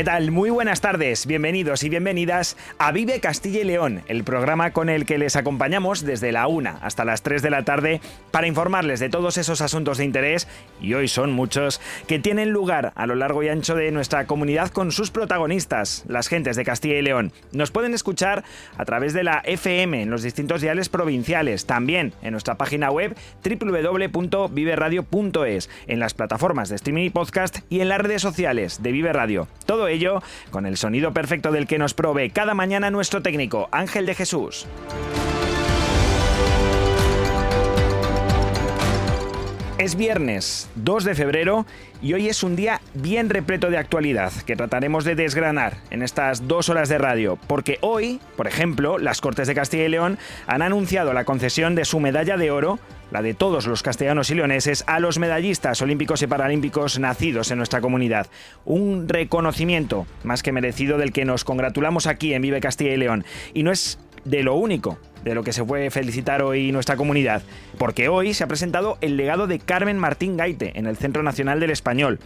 ¿Qué tal? Muy buenas tardes, bienvenidos y bienvenidas a Vive Castilla y León, el programa con el que les acompañamos desde la 1 hasta las 3 de la tarde para informarles de todos esos asuntos de interés, y hoy son muchos, que tienen lugar a lo largo y ancho de nuestra comunidad con sus protagonistas, las gentes de Castilla y León. Nos pueden escuchar a través de la FM en los distintos diales provinciales, también en nuestra página web www.viveradio.es, en las plataformas de streaming y podcast y en las redes sociales de Vive Radio. Todo con el sonido perfecto del que nos provee cada mañana nuestro técnico Ángel de Jesús. Es viernes 2 de febrero y hoy es un día bien repleto de actualidad que trataremos de desgranar en estas dos horas de radio, porque hoy, por ejemplo, las Cortes de Castilla y León han anunciado la concesión de su medalla de oro la de todos los castellanos y leoneses, a los medallistas olímpicos y paralímpicos nacidos en nuestra comunidad. Un reconocimiento más que merecido del que nos congratulamos aquí en Vive Castilla y León. Y no es de lo único de lo que se puede felicitar hoy nuestra comunidad, porque hoy se ha presentado el legado de Carmen Martín Gaite en el Centro Nacional del Español.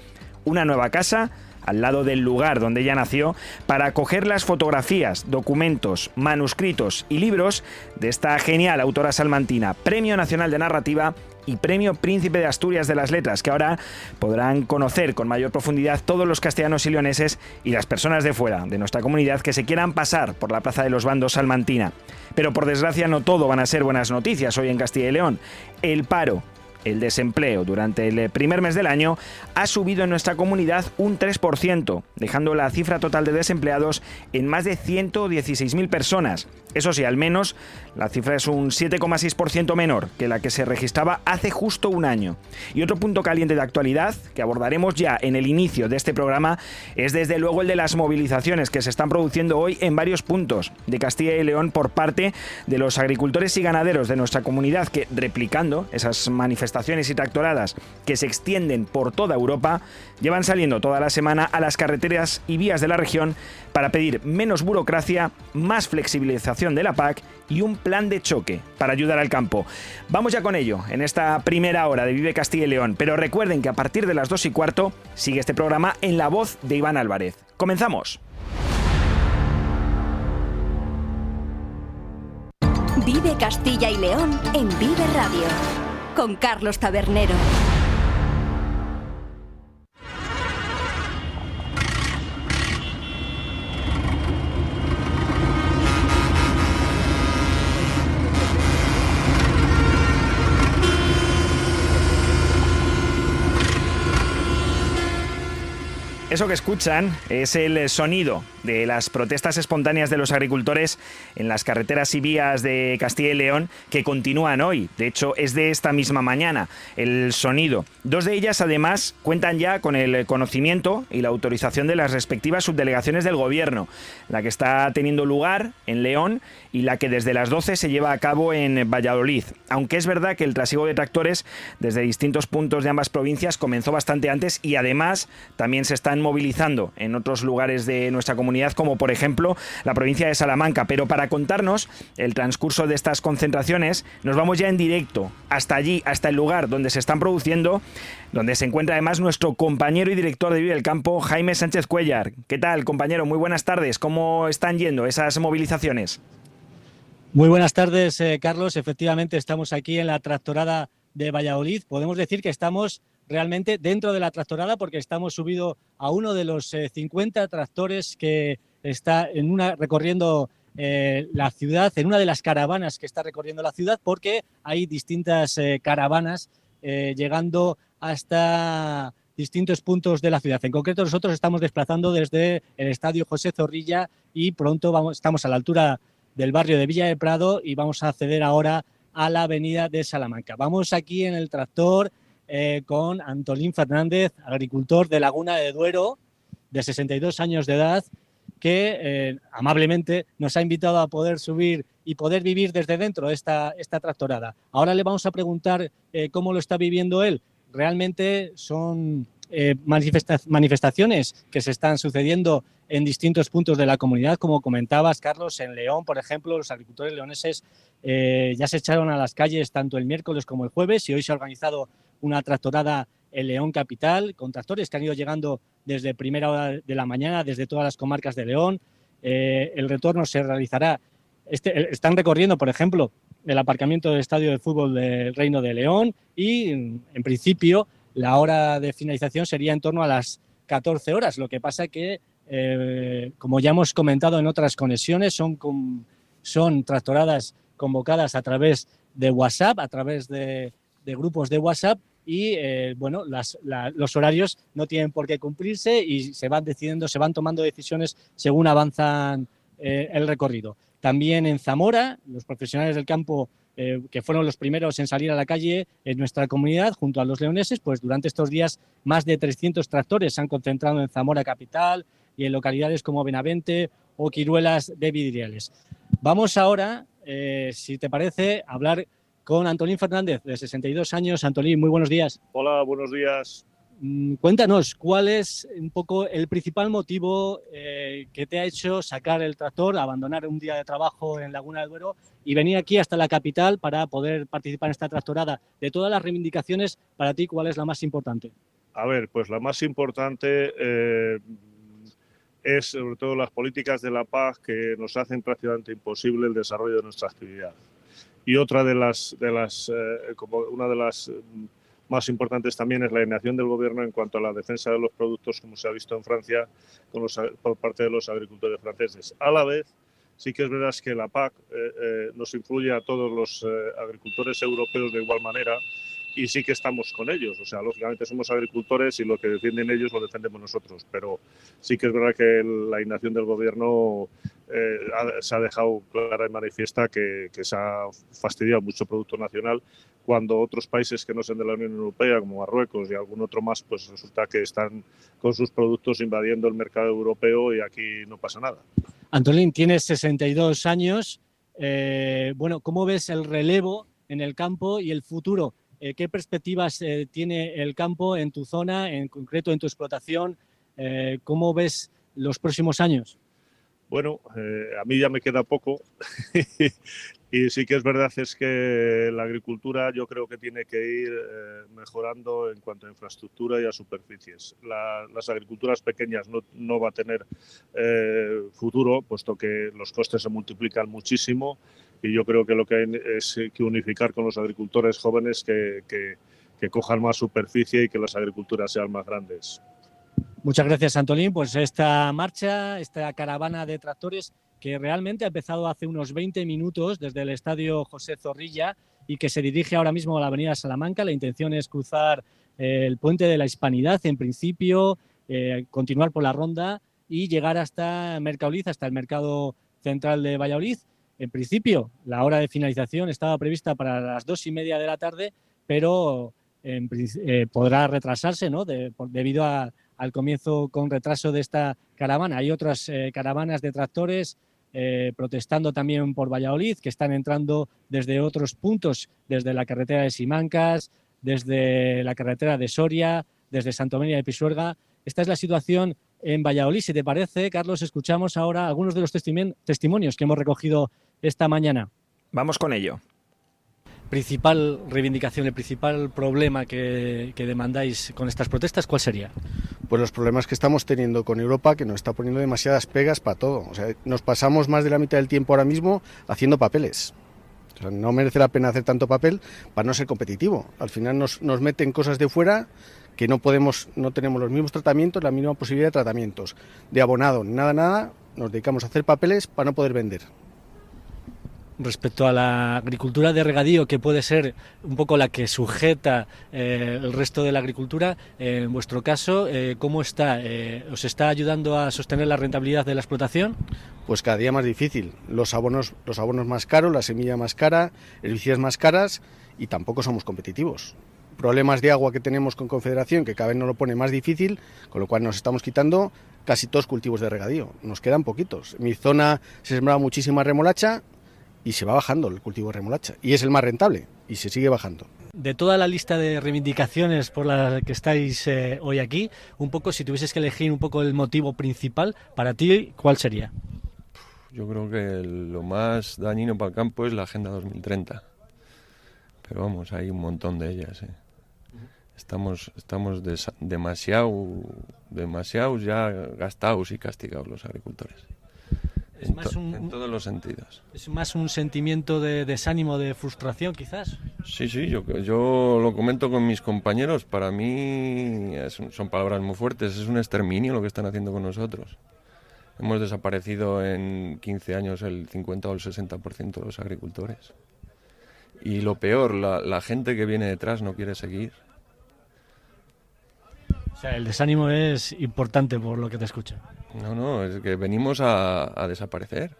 Una nueva casa al lado del lugar donde ella nació, para coger las fotografías, documentos, manuscritos y libros de esta genial autora salmantina, Premio Nacional de Narrativa y Premio Príncipe de Asturias de las Letras, que ahora podrán conocer con mayor profundidad todos los castellanos y leoneses y las personas de fuera de nuestra comunidad que se quieran pasar por la Plaza de los Bandos salmantina. Pero por desgracia no todo van a ser buenas noticias hoy en Castilla y León. El paro el desempleo durante el primer mes del año ha subido en nuestra comunidad un 3%, dejando la cifra total de desempleados en más de 116.000 personas. Eso sí, al menos la cifra es un 7,6% menor que la que se registraba hace justo un año. Y otro punto caliente de actualidad que abordaremos ya en el inicio de este programa es desde luego el de las movilizaciones que se están produciendo hoy en varios puntos de Castilla y León por parte de los agricultores y ganaderos de nuestra comunidad que, replicando esas manifestaciones y tractoradas que se extienden por toda Europa, llevan saliendo toda la semana a las carreteras y vías de la región para pedir menos burocracia, más flexibilización de la PAC y un plan de choque para ayudar al campo. Vamos ya con ello en esta primera hora de Vive Castilla y León, pero recuerden que a partir de las 2 y cuarto sigue este programa en la voz de Iván Álvarez. Comenzamos. Vive Castilla y León en Vive Radio con Carlos Tabernero. Eso que escuchan es el sonido de las protestas espontáneas de los agricultores en las carreteras y vías de Castilla y León que continúan hoy. De hecho, es de esta misma mañana el sonido. Dos de ellas, además, cuentan ya con el conocimiento y la autorización de las respectivas subdelegaciones del gobierno. La que está teniendo lugar en León y la que desde las 12 se lleva a cabo en Valladolid. Aunque es verdad que el trasiego de tractores desde distintos puntos de ambas provincias comenzó bastante antes y además también se están movilizando en otros lugares de nuestra comunidad, como por ejemplo la provincia de Salamanca. Pero para contarnos el transcurso de estas concentraciones, nos vamos ya en directo hasta allí, hasta el lugar donde se están produciendo, donde se encuentra además nuestro compañero y director de Vive el Campo, Jaime Sánchez Cuellar. ¿Qué tal, compañero? Muy buenas tardes. ¿Cómo están yendo esas movilizaciones? Muy buenas tardes, eh, Carlos. Efectivamente, estamos aquí en la tractorada de Valladolid. Podemos decir que estamos realmente dentro de la tractorada porque estamos subido a uno de los 50 eh, tractores que está en una recorriendo eh, la ciudad, en una de las caravanas que está recorriendo la ciudad, porque hay distintas caravanas llegando hasta distintos puntos de la ciudad. En concreto, nosotros estamos desplazando desde el Estadio José Zorrilla y pronto vamos, estamos a la altura del barrio de Villa del Prado y vamos a acceder ahora a la avenida de Salamanca. Vamos aquí en el tractor eh, con Antolín Fernández, agricultor de Laguna de Duero, de 62 años de edad, que eh, amablemente nos ha invitado a poder subir y poder vivir desde dentro esta, esta tractorada. Ahora le vamos a preguntar eh, cómo lo está viviendo él. Realmente son manifestaciones que se están sucediendo en distintos puntos de la comunidad, como comentabas, Carlos, en León, por ejemplo, los agricultores leoneses ya se echaron a las calles tanto el miércoles como el jueves y hoy se ha organizado una tractorada en León Capital, con tractores que han ido llegando desde primera hora de la mañana, desde todas las comarcas de León. Eh, el retorno se realizará, este, están recorriendo, por ejemplo, el aparcamiento del Estadio de Fútbol del Reino de León y, en principio, la hora de finalización sería en torno a las 14 horas. Lo que pasa que, eh, como ya hemos comentado en otras conexiones, son, tractoradas convocadas a través de WhatsApp, a través de grupos de WhatsApp y eh, bueno, los horarios no tienen por qué cumplirse y se van decidiendo, se van tomando decisiones según avanzan eh, el recorrido. También en Zamora, los profesionales del campo eh, que fueron los primeros en salir a la calle en nuestra comunidad junto a los leoneses, pues durante estos días más de 300 tractores se han concentrado en Zamora capital y en localidades como Benavente o Quiruelas de Vidriales. Vamos ahora, si te parece, a hablar con Antolín Fernández, de 62 años. Antolín, muy buenos días. Hola, buenos días. Mm, cuéntanos, ¿cuál es un poco el principal motivo eh, que te ha hecho sacar el tractor, abandonar un día de trabajo en Laguna del Duero y venir aquí hasta la capital para poder participar en esta tractorada? De todas las reivindicaciones, para ti, ¿cuál es la más importante? A ver, pues la más importante eh, es sobre todo las políticas de la paz que nos hacen prácticamente imposible el desarrollo de nuestra actividad. Y otra de las, de las eh, como una de las mm, más importantes también es la inacción del gobierno en cuanto a la defensa de los productos, como se ha visto en Francia por parte de los agricultores franceses. A la vez, sí que es verdad que la PAC eh, eh, nos influye a todos los agricultores europeos de igual manera y sí que estamos con ellos. O sea, lógicamente somos agricultores y lo que defienden ellos lo defendemos nosotros, pero sí que es verdad que la inacción del gobierno eh, se ha dejado clara y manifiesta que, se ha fastidiado mucho producto nacional cuando otros países que no sean de la Unión Europea, como Marruecos y algún otro más, pues resulta que están con sus productos invadiendo el mercado europeo y aquí no pasa nada. Antolín, tienes 62 años. Eh, bueno, ¿cómo ves el relevo en el campo y el futuro? Eh, ¿Qué perspectivas eh, tiene el campo en tu zona, en concreto en tu explotación? Eh, ¿Cómo ves los próximos años? Bueno, a mí ya me queda poco y sí que es verdad es que la agricultura yo creo que tiene que ir mejorando en cuanto a infraestructura y a superficies. las agriculturas pequeñas no, no va a tener futuro puesto que los costes se multiplican muchísimo y yo creo que lo que hay es que unificar con los agricultores jóvenes que, que, cojan más superficie y que las agriculturas sean más grandes. Muchas gracias, Antolín. Pues esta marcha, esta caravana de tractores que realmente ha empezado hace unos 20 minutos desde el estadio José Zorrilla y que se dirige ahora mismo a la avenida Salamanca. La intención es cruzar eh, el puente de la Hispanidad, en principio, eh, continuar por la ronda y llegar hasta Mercadoliz, hasta el mercado central de Valladolid. En principio, la hora de finalización estaba prevista para las dos y media de la tarde, pero eh, podrá retrasarse ¿no? debido al comienzo con retraso de esta caravana. Hay otras eh, caravanas de tractores eh, protestando también por Valladolid, que están entrando desde otros puntos, desde la carretera de Simancas, desde la carretera de Soria, desde Santomedia de Pisuerga. Esta es la situación en Valladolid. Si te parece, Carlos, escuchamos ahora algunos de los testimonios que hemos recogido esta mañana. Vamos con ello. Principal reivindicación, el principal problema que, demandáis con estas protestas, ¿cuál sería? Pues los problemas que estamos teniendo con Europa, que nos está poniendo demasiadas pegas para todo. O sea, nos pasamos más de la mitad del tiempo ahora mismo haciendo papeles. O sea, no merece la pena hacer tanto papel para no ser competitivo. Al final nos, nos meten cosas de fuera que no podemos, no tenemos los mismos tratamientos, la mínima posibilidad de tratamientos, de abonado, nada, nada, nos dedicamos a hacer papeles para no poder vender. Respecto a la agricultura de regadío, que puede ser un poco la que sujeta eh, el resto de la agricultura, eh, en vuestro caso, eh, ¿cómo está? ¿Os está ayudando a sostener la rentabilidad de la explotación? Pues cada día más difícil. Los abonos, los abonos más caros, la semilla más cara, herbicidas más caras y tampoco somos competitivos. Problemas de agua que tenemos con Confederación que cada vez nos lo pone más difícil, con lo cual nos estamos quitando casi todos cultivos de regadío. Nos quedan poquitos. En mi zona se sembraba muchísima remolacha, y se va bajando el cultivo de remolacha y es el más rentable y se sigue bajando. De toda la lista de reivindicaciones por las que estáis eh, hoy aquí, un poco si tuvieses que elegir un poco el motivo principal para ti, ¿cuál sería? Yo creo que lo más dañino para el campo es la Agenda 2030. Pero vamos, hay un montón de ellas. ¿eh? Estamos, estamos demasiado, demasiado ya gastados y castigados los agricultores en, todos los sentidos. ¿Es más un sentimiento de desánimo, de frustración quizás? Sí, sí, yo, yo lo comento con mis compañeros. Para mí son palabras muy fuertes, es un exterminio lo que están haciendo con nosotros. Hemos desaparecido en 15 años el 50 o el 60% de los agricultores. Y lo peor, la, la gente que viene detrás no quiere seguir. O sea, el desánimo es importante por lo que te escucho. No, no, es que venimos a, desaparecer.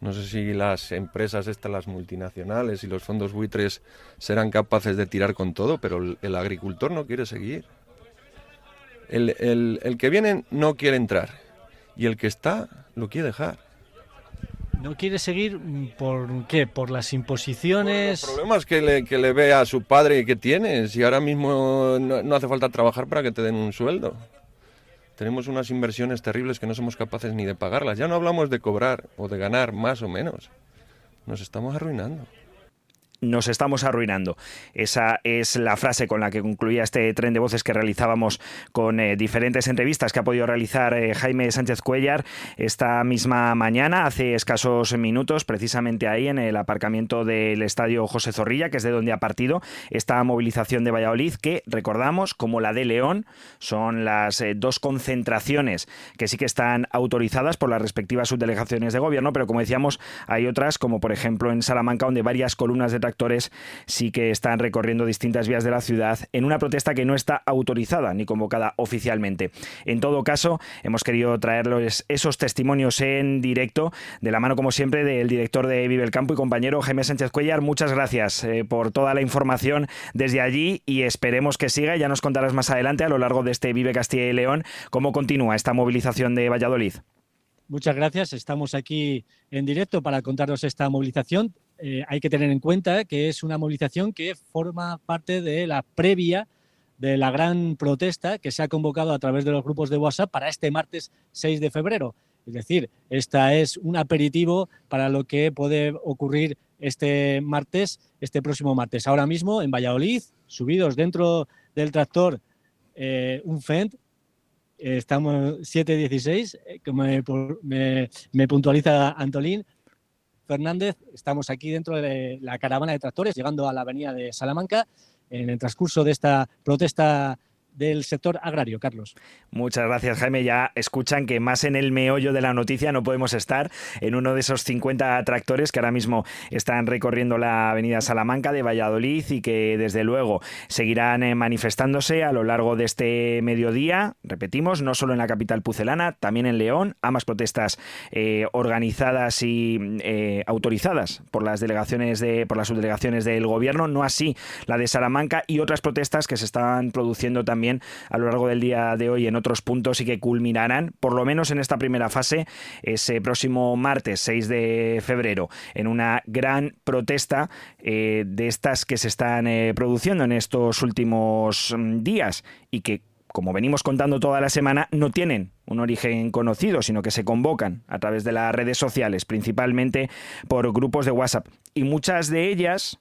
No sé si las empresas estas, las multinacionales y los fondos buitres serán capaces de tirar con todo, pero el, agricultor no quiere seguir. El, el, que viene no quiere entrar y el que está lo quiere dejar. ¿No quiere seguir por qué? ¿Por las imposiciones? Por los problemas que le, que le ve a su padre que tiene. Si ahora mismo no hace falta trabajar para que te den un sueldo tenemos unas inversiones terribles que no somos capaces ni de pagarlas. Ya no hablamos de cobrar o de ganar más o menos. Nos estamos arruinando nos estamos arruinando. Esa es la frase con la que concluía este tren de voces que realizábamos con eh, diferentes entrevistas que ha podido realizar eh, Jaime Sánchez Cuellar esta misma mañana, hace escasos minutos, precisamente ahí en el aparcamiento del estadio José Zorrilla, que es de donde ha partido esta movilización de Valladolid, que recordamos, como la de León, son las eh, dos concentraciones que sí que están autorizadas por las respectivas subdelegaciones de gobierno, pero como decíamos, hay otras, como por ejemplo en Salamanca, donde varias columnas de actores sí que están recorriendo distintas vías de la ciudad en una protesta que no está autorizada ni convocada oficialmente. En todo caso, hemos querido traerles esos testimonios en directo, de la mano, como siempre, del director de Vive el Campo y compañero Jaime Sánchez Cuellar. Muchas gracias eh, por toda la información desde allí y esperemos que siga. Ya nos contarás más adelante a lo largo de este Vive Castilla y León cómo continúa esta movilización de Valladolid. Muchas gracias. Estamos aquí en directo para contaros esta movilización. Eh, hay que tener en cuenta que es una movilización que forma parte de la previa de la gran protesta que se ha convocado a través de los grupos de WhatsApp para este martes 6 de febrero. Es decir, esta es un aperitivo para lo que puede ocurrir este martes, este próximo martes. Ahora mismo en Valladolid, subidos dentro del tractor eh, un Fend, estamos 7.16, eh, me, me puntualiza Antolín, Fernández. Estamos aquí dentro de la caravana de tractores, llegando a la avenida de Salamanca en el transcurso de esta protesta del sector agrario, Carlos. Muchas gracias, Jaime. Ya escuchan que más en el meollo de la noticia no podemos estar en uno de esos 50 tractores que ahora mismo están recorriendo la avenida Salamanca de Valladolid y que desde luego seguirán eh, manifestándose a lo largo de este mediodía. Repetimos, no solo en la capital pucelana, también en León, ambas protestas eh, organizadas y eh, autorizadas por las delegaciones de, por las subdelegaciones del gobierno, no así la de Salamanca y otras protestas que se están produciendo también a lo largo del día de hoy en otros puntos y que culminarán, por lo menos en esta primera fase, ese próximo martes 6 de febrero, en una gran protesta eh, de estas que se están eh, produciendo en estos últimos mm, días y que como venimos contando toda la semana, no tienen un origen conocido, sino que se convocan a través de las redes sociales, principalmente por grupos de WhatsApp. Y muchas de ellas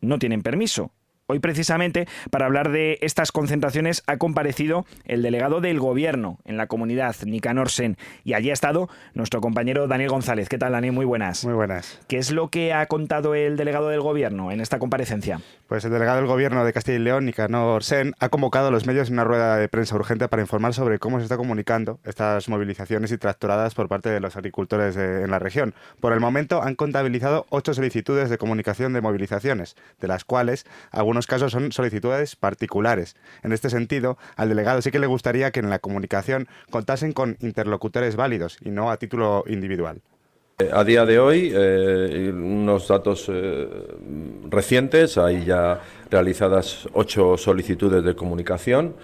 no tienen permiso Hoy precisamente para hablar de estas concentraciones ha comparecido el delegado del gobierno en la comunidad, Nicanor Sen, y allí ha estado nuestro compañero Daniel González. ¿Qué tal, Daniel? Muy buenas. Muy buenas. ¿Qué es lo que ha contado el delegado del gobierno en esta comparecencia? Pues el delegado del gobierno de Castilla y León, Nicanor Sen, ha convocado a los medios en una rueda de prensa urgente para informar sobre cómo se está comunicando estas movilizaciones y tractoradas por parte de los agricultores en la región. Por el momento han contabilizado ocho solicitudes de comunicación de movilizaciones, de las cuales algunos casos son solicitudes particulares. En este sentido, al delegado sí que le gustaría que en la comunicación contasen con interlocutores válidos y no a título individual. Eh, a día de hoy, eh, unos datos eh, recientes, hay ya realizadas ocho solicitudes de comunicación,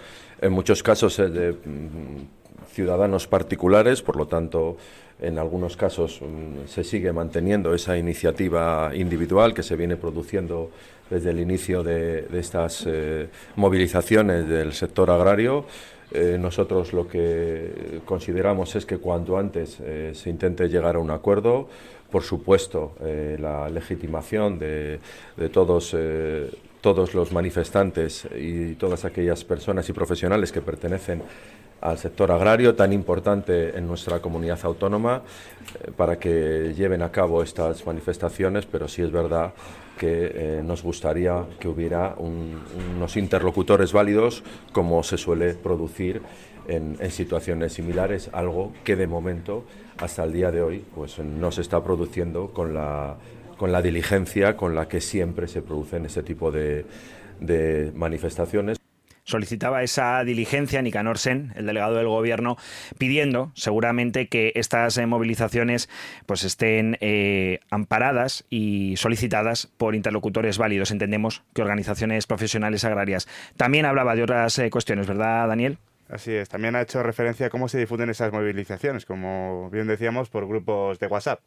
en muchos casos de mm, ciudadanos particulares, por lo tanto, en algunos casos mm, se sigue manteniendo esa iniciativa individual que se viene produciendo desde el inicio de, estas eh, movilizaciones del sector agrario. Eh, nosotros lo que consideramos es que cuanto antes eh, se intente llegar a un acuerdo, por supuesto, la legitimación de, de todos todos los manifestantes y todas aquellas personas y profesionales que pertenecen al sector agrario tan importante en nuestra comunidad autónoma eh, para que lleven a cabo estas manifestaciones, pero sí es verdad que eh, nos gustaría que hubiera unos interlocutores válidos como se suele producir en, situaciones similares, algo que de momento hasta el día de hoy pues no se está produciendo con la, con la diligencia con la que siempre se producen este tipo de manifestaciones solicitaba esa diligencia Nicanor Sen, el delegado del gobierno, pidiendo seguramente que estas eh, movilizaciones pues estén eh, amparadas y solicitadas por interlocutores válidos. Entendemos que organizaciones profesionales agrarias. También hablaba de otras eh, cuestiones, ¿verdad, Daniel? Así es. También ha hecho referencia a cómo se difunden esas movilizaciones, como bien decíamos, por grupos de WhatsApp.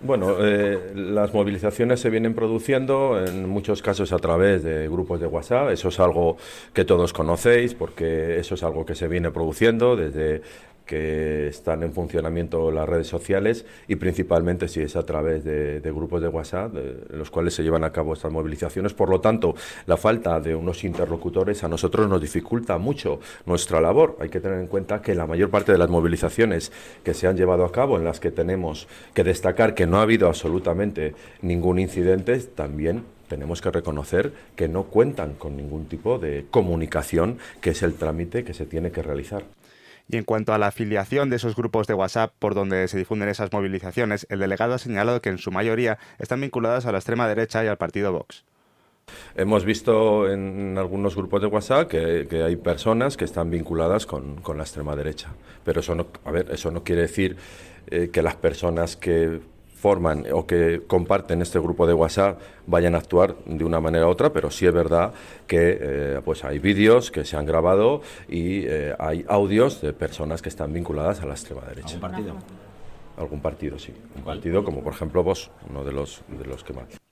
Bueno, eh, las movilizaciones se vienen produciendo en muchos casos a través de grupos de WhatsApp. Eso es algo que todos conocéis porque eso es algo que se viene produciendo desde que están en funcionamiento las redes sociales y principalmente si es a través de, grupos de WhatsApp los cuales se llevan a cabo estas movilizaciones. Por lo tanto, la falta de unos interlocutores a nosotros nos dificulta mucho nuestra labor. Hay que tener en cuenta que la mayor parte de las movilizaciones que se han llevado a cabo, en las que tenemos que destacar que no ha habido absolutamente ningún incidente, también tenemos que reconocer que no cuentan con ningún tipo de comunicación, que es el trámite que se tiene que realizar. Y en cuanto a la afiliación de esos grupos de WhatsApp por donde se difunden esas movilizaciones, el delegado ha señalado que en su mayoría están vinculadas a la extrema derecha y al partido Vox. Hemos visto en algunos grupos de WhatsApp que, hay personas que están vinculadas con, la extrema derecha, pero eso no, quiere decir eh, que las personas que forman o que comparten este grupo de WhatsApp vayan a actuar de una manera u otra, pero sí es verdad que eh, pues hay vídeos que se han grabado y eh, hay audios de personas que están vinculadas a la extrema derecha. ¿Algún partido? Algún partido, sí. Un partido como por ejemplo vos, uno de los, de los que más.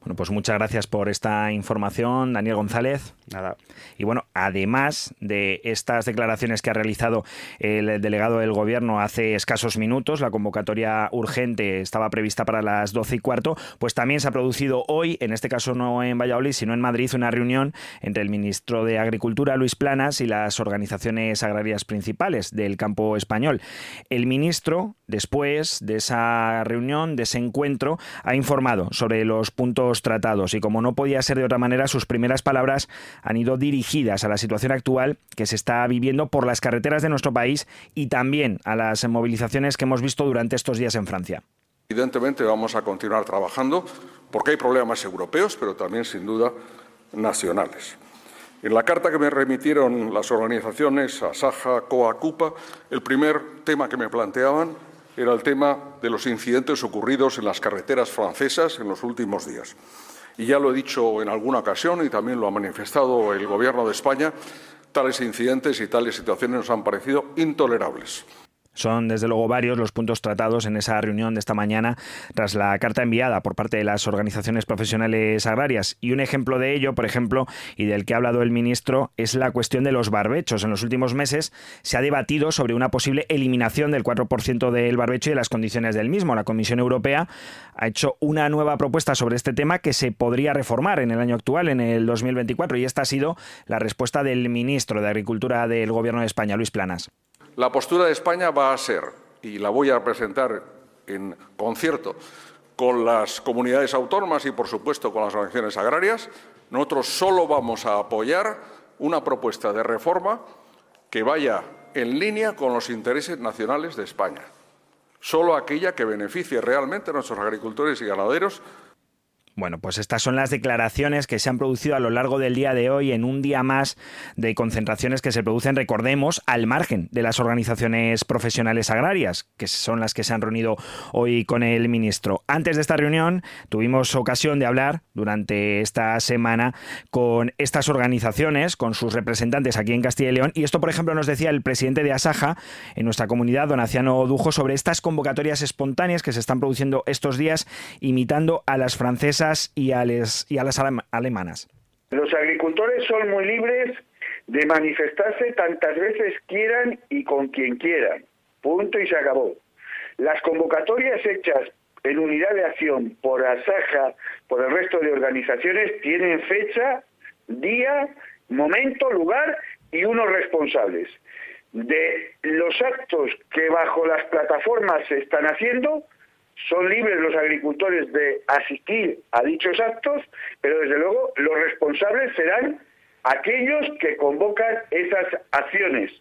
Bueno, pues muchas gracias por esta información, Daniel González. Nada. Y bueno, además de estas declaraciones que ha realizado el delegado del Gobierno hace escasos minutos, la convocatoria urgente estaba prevista para las 12 y cuarto, pues también se ha producido hoy, en este caso no en Valladolid, sino en Madrid, una reunión entre el ministro de Agricultura, Luis Planas, y las organizaciones agrarias principales del campo español. El ministro, después de esa reunión, de ese encuentro, ha informado sobre los puntos tratados y como no podía ser de otra manera, sus primeras palabras han ido dirigidas a la situación actual que se está viviendo por las carreteras de nuestro país y también a las movilizaciones que hemos visto durante estos días en Francia. Evidentemente vamos a continuar trabajando porque hay problemas europeos, pero también sin duda nacionales. En la carta que me remitieron las organizaciones Asaja, COA, CUPA, el primer tema que me planteaban era el tema de los incidentes ocurridos en las carreteras francesas en los últimos días. Y ya lo he dicho en alguna ocasión y también lo ha manifestado el Gobierno de España, tales incidentes y tales situaciones nos han parecido intolerables. Son desde luego varios los puntos tratados en esa reunión de esta mañana tras la carta enviada por parte de las organizaciones profesionales agrarias. Y un ejemplo de ello, por ejemplo, y del que ha hablado el ministro, es la cuestión de los barbechos. En los últimos meses se ha debatido sobre una posible eliminación del 4% del barbecho y las condiciones del mismo. La Comisión Europea ha hecho una nueva propuesta sobre este tema que se podría reformar en el año actual, en el 2024, y esta ha sido la respuesta del ministro de Agricultura del Gobierno de España, Luis Planas. La postura de España va a ser, y la voy a presentar en concierto con las comunidades autónomas y, por supuesto, con las organizaciones agrarias, nosotros solo vamos a apoyar una propuesta de reforma que vaya en línea con los intereses nacionales de España. Solo aquella que beneficie realmente a nuestros agricultores y ganaderos bueno, pues estas son las declaraciones que se han producido a lo largo del día de hoy en un día más de concentraciones que se producen, recordemos, al margen de las organizaciones profesionales agrarias, que son las que se han reunido hoy con el ministro. Antes de esta reunión tuvimos ocasión de hablar durante esta semana con estas organizaciones, con sus representantes aquí en Castilla y León, y esto, por ejemplo, nos decía el presidente de Asaja en nuestra comunidad, Donaciano Dujo, sobre estas convocatorias espontáneas que se están produciendo estos días, imitando a las francesas y a, y a las alemanas. Los agricultores son muy libres de manifestarse tantas veces quieran y con quien quieran. Punto y se acabó. Las convocatorias hechas en unidad de acción por Asaja, por el resto de organizaciones, tienen fecha, día, momento, lugar y unos responsables. De los actos que bajo las plataformas se están haciendo, son libres los agricultores de asistir a dichos actos, pero desde luego los responsables serán aquellos que convocan esas acciones.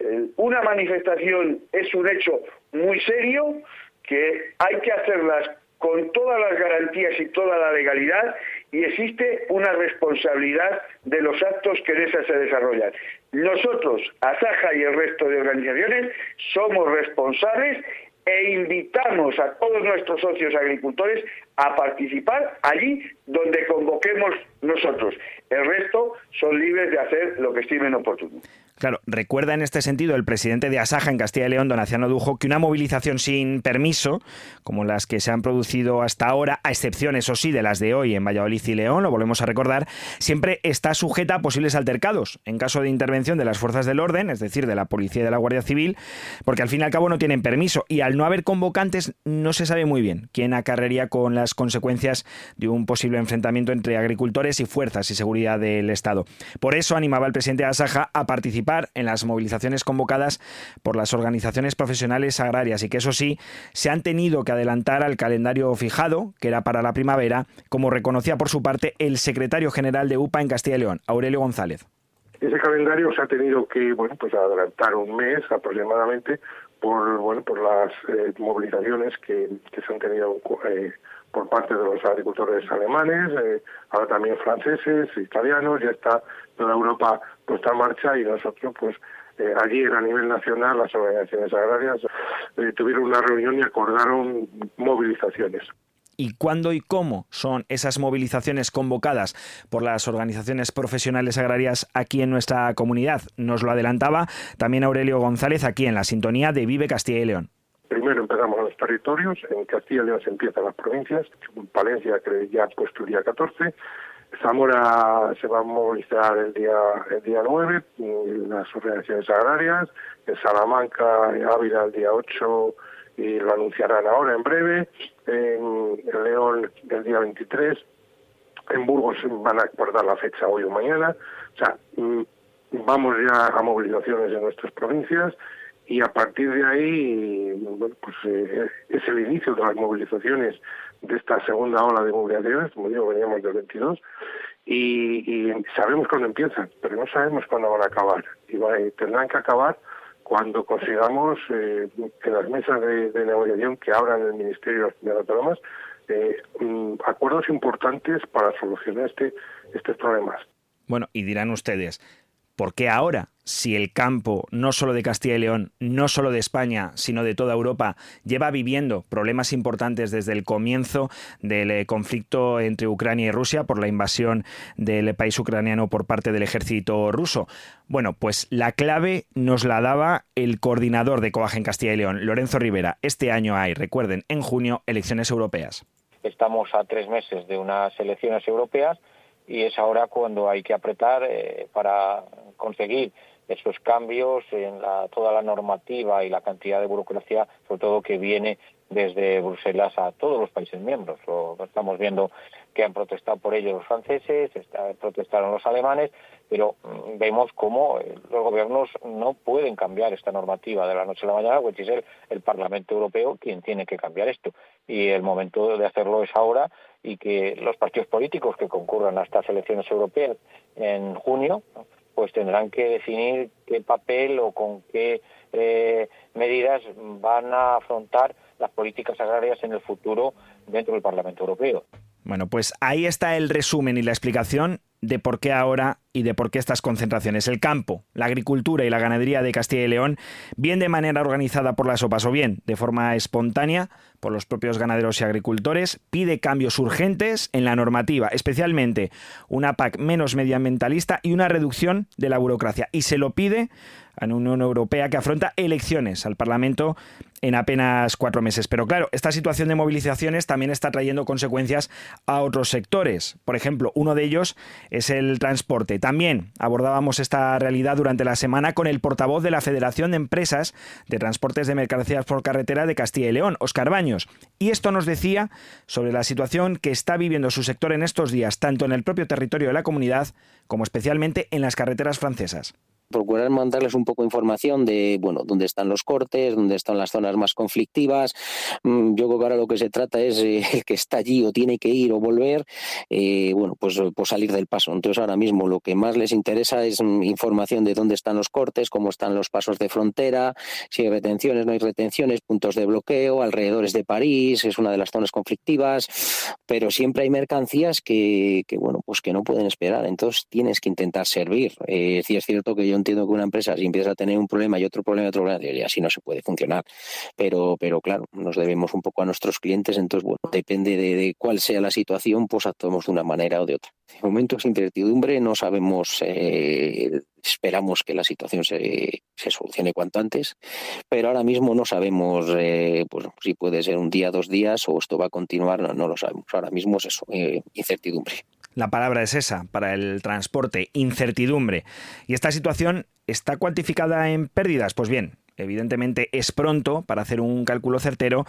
Eh, una manifestación es un hecho muy serio que hay que hacerlas con todas las garantías y toda la legalidad y existe una responsabilidad de los actos que en esa se desarrollan. Nosotros, Asaja y el resto de organizaciones, somos responsables e invitamos a todos nuestros socios agricultores a participar allí donde convoquemos nosotros. El resto son libres de hacer lo que estimen oportuno. Claro, recuerda en este sentido el presidente de Asaja en Castilla y León, Donaciano Dujo, que una movilización sin permiso, como las que se han producido hasta ahora, a excepción, eso sí, de las de hoy en Valladolid y León, lo volvemos a recordar, siempre está sujeta a posibles altercados en caso de intervención de las fuerzas del orden, es decir, de la policía y de la Guardia Civil, porque al fin y al cabo no tienen permiso y al no haber convocantes no se sabe muy bien quién acarrería con las consecuencias de un posible enfrentamiento entre agricultores y fuerzas y seguridad del Estado. Por eso animaba el presidente de Asaja a participar en las movilizaciones convocadas por las organizaciones profesionales agrarias y que eso sí, se han tenido que adelantar al calendario fijado, que era para la primavera, como reconocía por su parte el secretario general de UPA en Castilla y León, Aurelio González. Ese calendario se ha tenido que bueno pues adelantar un mes aproximadamente por bueno por las eh, movilizaciones que, se han tenido eh, por parte de los agricultores alemanes, eh, ahora también franceses, italianos, ya está toda Europa puesta en marcha y nosotros pues eh, allí a nivel nacional las organizaciones agrarias eh, tuvieron una reunión y acordaron movilizaciones y cuándo y cómo son esas movilizaciones convocadas por las organizaciones profesionales agrarias aquí en nuestra comunidad. Nos lo adelantaba también Aurelio González aquí en la sintonía de Vive Castilla y León. Primero empezamos en los territorios, en Castilla y León se empiezan las provincias, Palencia que ya ha puesto el día 14, Zamora se va a movilizar el día el día 9, las organizaciones agrarias, en Salamanca y Ávila el día 8 y lo anunciarán ahora en breve, en, León el día 23, en Burgos van a acordar la fecha hoy o mañana, o sea, mm, vamos ya a movilizaciones en nuestras provincias y a partir de ahí bueno, pues eh, es el inicio de las movilizaciones de esta segunda ola de movilizaciones, como digo, veníamos del 22, y, sabemos cuándo empiezan, pero no sabemos cuándo van a acabar. Y, tendrán que acabar cuando consigamos eh, que las mesas de, negociación que abran el Ministerio de las eh, mm, acuerdos importantes para solucionar este, estos problemas. Bueno, y dirán ustedes, ¿Por qué ahora? Si el campo, no solo de Castilla y León, no solo de España, sino de toda Europa, lleva viviendo problemas importantes desde el comienzo del eh, conflicto entre Ucrania y Rusia por la invasión del país ucraniano por parte del ejército ruso. Bueno, pues la clave nos la daba el coordinador de Coaje en Castilla y León, Lorenzo Rivera. Este año hay, recuerden, en junio, elecciones europeas. Estamos a tres meses de unas elecciones europeas y es ahora cuando hay que apretar eh, para conseguir esos cambios en la, toda la normativa y la cantidad de burocracia, sobre todo que viene desde Bruselas a todos los países miembros. Lo, estamos viendo que han protestado por ello los franceses, protestaron los alemanes, pero mm, vemos cómo eh, los gobiernos no pueden cambiar esta normativa de la noche a la mañana, pues es el Parlamento Europeo quien tiene que cambiar esto. Y el momento de hacerlo es ahora y que los partidos políticos que concurran a estas elecciones europeas en junio, pues tendrán que definir qué papel o con qué eh, medidas van a afrontar las políticas agrarias en el futuro dentro del Parlamento Europeo. Bueno, pues ahí está el resumen y la explicación de por qué ahora y de por qué estas concentraciones. El campo, la agricultura y la ganadería de Castilla y León, bien de manera organizada por las OPAS o bien de forma espontánea por los propios ganaderos y agricultores, pide cambios urgentes en la normativa, especialmente una PAC menos medioambientalista y una reducción de la burocracia. Y se lo pide a una Unión Europea que afronta elecciones al Parlamento en apenas cuatro meses. Pero claro, esta situación de movilizaciones también está trayendo consecuencias a otros sectores. Por ejemplo, uno de ellos es el transporte. También abordábamos esta realidad durante la semana con el portavoz de la Federación de Empresas de Transportes de Mercancías por Carretera de Castilla y León, Oscar Baños. Y esto nos decía sobre la situación que está viviendo su sector en estos días, tanto en el propio territorio de la comunidad como especialmente en las carreteras francesas procurar mandarles un poco información de, bueno, dónde están los cortes, dónde están las zonas más conflictivas. Mm, yo creo que ahora lo que se trata es eh, el que está allí o tiene que ir o volver, eh, bueno, pues, pues salir del paso. Entonces ahora mismo lo que más les interesa es mm, información de dónde están los cortes, cómo están los pasos de frontera, si hay retenciones, no hay retenciones, puntos de bloqueo, alrededores de París, es una de las zonas conflictivas, pero siempre hay mercancías que, bueno, pues que no pueden esperar. Entonces tienes que intentar servir. Eh, es cierto que yo entiendo que una empresa, si empieza a tener un problema y otro problema y otro problema, y así no se puede funcionar. Pero, pero claro, nos debemos un poco a nuestros clientes, entonces, bueno, depende de, cuál sea la situación, pues actuamos de una manera o de otra. En momentos de incertidumbre no sabemos, eh, esperamos que la situación se, se, solucione cuanto antes, pero ahora mismo no sabemos eh, pues, si puede ser un día, dos días o esto va a continuar, no, no lo sabemos. Ahora mismo es eso, eh, incertidumbre. La palabra es esa, para el transporte, incertidumbre. Y esta situación está cuantificada en pérdidas. Pues bien, Evidentemente es pronto para hacer un cálculo certero,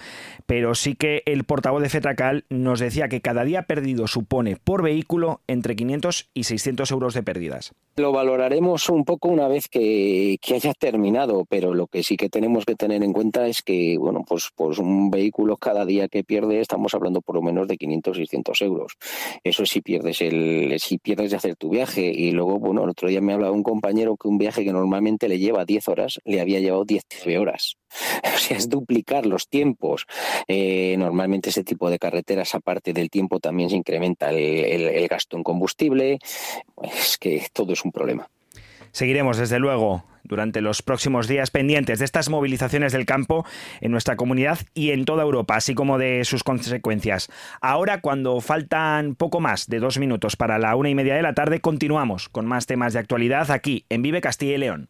pero sí que el portavoz de Fetracal nos decía que cada día perdido supone por vehículo entre 500 y 600 euros de pérdidas. Lo valoraremos un poco una vez que, haya terminado, pero lo que sí que tenemos que tener en cuenta es que, bueno, pues, pues un vehículo cada día que pierde estamos hablando por lo menos de 500, 600 euros. Eso si pierdes el, si pierdes de hacer tu viaje. Y luego, bueno, el otro día me hablaba un compañero que un viaje que normalmente le lleva 10 horas, le había llevado 10 horas. O sea, es duplicar los tiempos. Eh, normalmente ese tipo de carreteras, aparte del tiempo, también se incrementa el, gasto en combustible. Es que todo es un problema. Seguiremos, desde luego, durante los próximos días pendientes de estas movilizaciones del campo en nuestra comunidad y en toda Europa, así como de sus consecuencias. Ahora, cuando faltan poco más de dos minutos para la una y media de la tarde, continuamos con más temas de actualidad aquí en Vive Castilla y León.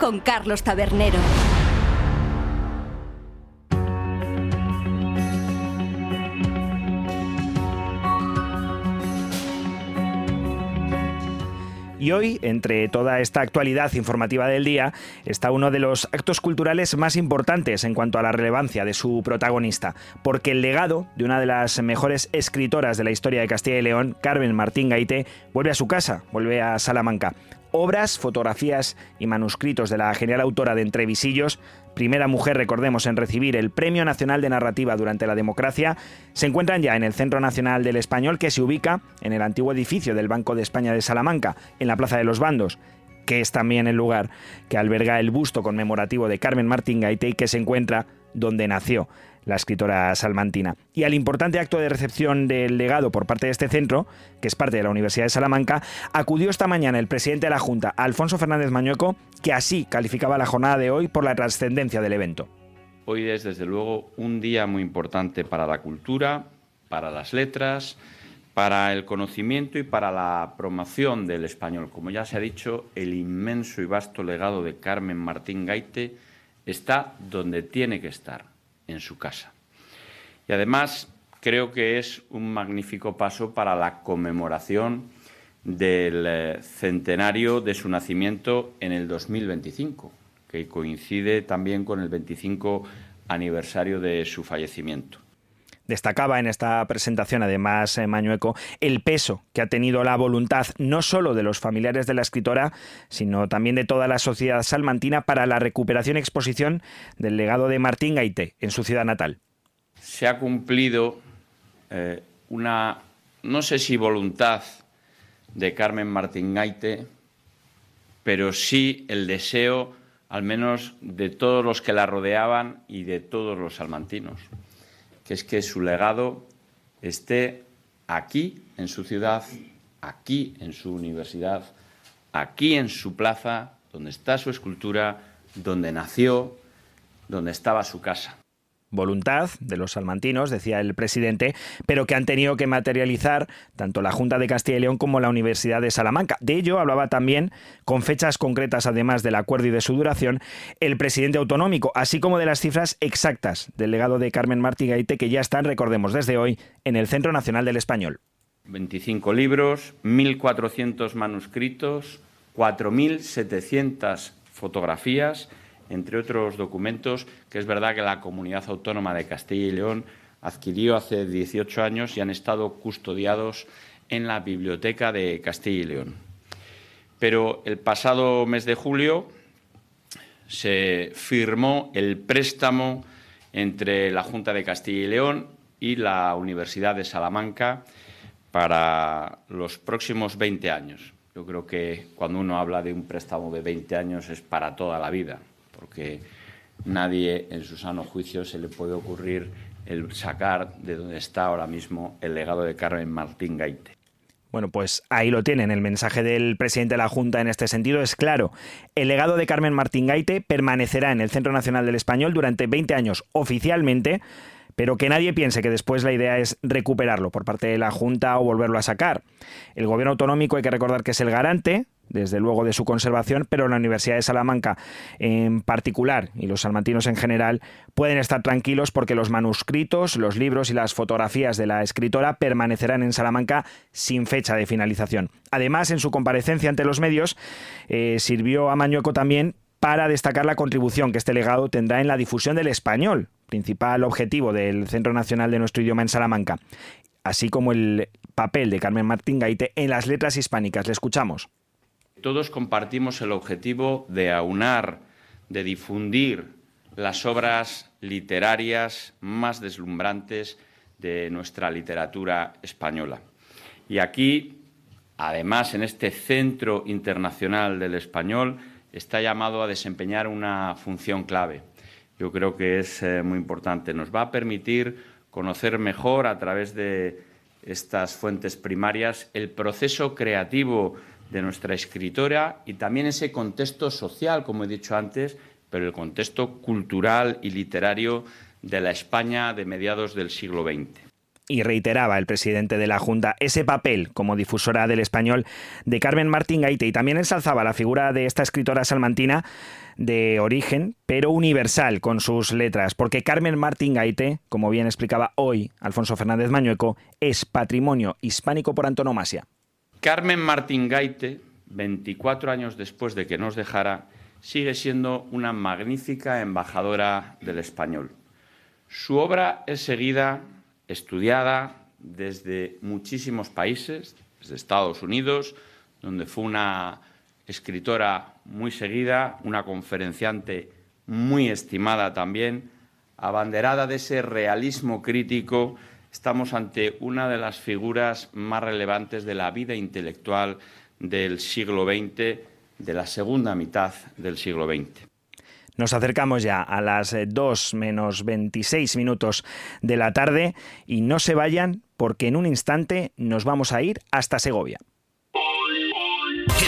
con Carlos Tabernero. Y hoy, entre toda esta actualidad informativa del día, está uno de los actos culturales más importantes en cuanto a la relevancia de su protagonista, porque el legado de una de las mejores escritoras de la historia de Castilla y León, Carmen Martín Gaite, vuelve a su casa, vuelve a Salamanca. Obras, fotografías y manuscritos de la genial autora de Entrevisillos, primera mujer, recordemos, en recibir el Premio Nacional de Narrativa durante la democracia, se encuentran ya en el Centro Nacional del Español que se ubica en el antiguo edificio del Banco de España de Salamanca, en la Plaza de los Bandos que es también el lugar que alberga el busto conmemorativo de Carmen Martín Gaite y que se encuentra donde nació la escritora salmantina. Y al importante acto de recepción del legado por parte de este centro, que es parte de la Universidad de Salamanca, acudió esta mañana el presidente de la Junta, Alfonso Fernández Mañueco, que así calificaba la jornada de hoy por la trascendencia del evento. Hoy es desde luego un día muy importante para la cultura, para las letras, para el conocimiento y para la promoción del español. Como ya se ha dicho, el inmenso y vasto legado de Carmen Martín Gaite está donde tiene que estar, en su casa. Y además creo que es un magnífico paso para la conmemoración del eh, centenario de su nacimiento en el 2025, que coincide también con el 25 aniversario de su fallecimiento. Destacaba en esta presentación, además, eh, Mañueco, el peso que ha tenido la voluntad no solo de los familiares de la escritora, sino también de toda la sociedad salmantina para la recuperación y exposición del legado de Martín Gaite en su ciudad natal. Se ha cumplido eh, una, no sé si voluntad de Carmen Martín Gaite, pero sí el deseo, al menos, de todos los que la rodeaban y de todos los salmantinos que es que su legado esté aquí en su ciudad, aquí en su universidad, aquí en su plaza, donde está su escultura, donde nació, donde estaba su casa voluntad de los salmantinos, decía el presidente, pero que han tenido que materializar tanto la Junta de Castilla y León como la Universidad de Salamanca. De ello hablaba también, con fechas concretas además del acuerdo y de su duración, el presidente autonómico, así como de las cifras exactas del legado de Carmen Martí Gaite, que ya están, recordemos desde hoy, en el Centro Nacional del Español. 25 libros, 1.400 manuscritos, 4.700 fotografías, entre otros documentos que es verdad que la comunidad autónoma de Castilla y León adquirió hace 18 años y han estado custodiados en la Biblioteca de Castilla y León. Pero el pasado mes de julio se firmó el préstamo entre la Junta de Castilla y León y la Universidad de Salamanca para los próximos 20 años. Yo creo que cuando uno habla de un préstamo de 20 años es para toda la vida porque nadie en su sano juicio se le puede ocurrir el sacar de donde está ahora mismo el legado de Carmen Martín Gaite. Bueno, pues ahí lo tienen. El mensaje del presidente de la Junta en este sentido es claro. El legado de Carmen Martín Gaite permanecerá en el Centro Nacional del Español durante 20 años oficialmente, pero que nadie piense que después la idea es recuperarlo por parte de la Junta o volverlo a sacar. El gobierno autonómico hay que recordar que es el garante desde luego de su conservación, pero la Universidad de Salamanca en particular y los salmantinos en general pueden estar tranquilos porque los manuscritos, los libros y las fotografías de la escritora permanecerán en Salamanca sin fecha de finalización. Además, en su comparecencia ante los medios, eh, sirvió a Mañueco también para destacar la contribución que este legado tendrá en la difusión del español, principal objetivo del Centro Nacional de nuestro idioma en Salamanca, así como el papel de Carmen Martín Gaite en las letras hispánicas. Le escuchamos. Todos compartimos el objetivo de aunar, de difundir las obras literarias más deslumbrantes de nuestra literatura española. Y aquí, además, en este Centro Internacional del Español, está llamado a desempeñar una función clave. Yo creo que es eh, muy importante. Nos va a permitir conocer mejor, a través de estas fuentes primarias, el proceso creativo de nuestra escritora y también ese contexto social, como he dicho antes, pero el contexto cultural y literario de la España de mediados del siglo XX y reiteraba el presidente de la Junta ese papel como difusora del español de Carmen Martín Gaite y también ensalzaba la figura de esta escritora salmantina de origen, pero universal con sus letras, porque Carmen Martín Gaite, como bien explicaba hoy Alfonso Fernández Mañueco, es patrimonio hispánico por antonomasia. Carmen Martín Gaite, 24 años después de que nos dejara, sigue siendo una magnífica embajadora del español. Su obra es seguida, estudiada desde muchísimos países, desde Estados Unidos, donde fue una escritora muy seguida, una conferenciante muy estimada también, abanderada de ese realismo crítico, estamos ante una de las figuras más relevantes de la vida intelectual del siglo XX, de la segunda mitad del siglo XX. Nos acercamos ya a las 2 menos 26 minutos de la tarde y no se vayan porque en un instante nos vamos a ir hasta Segovia.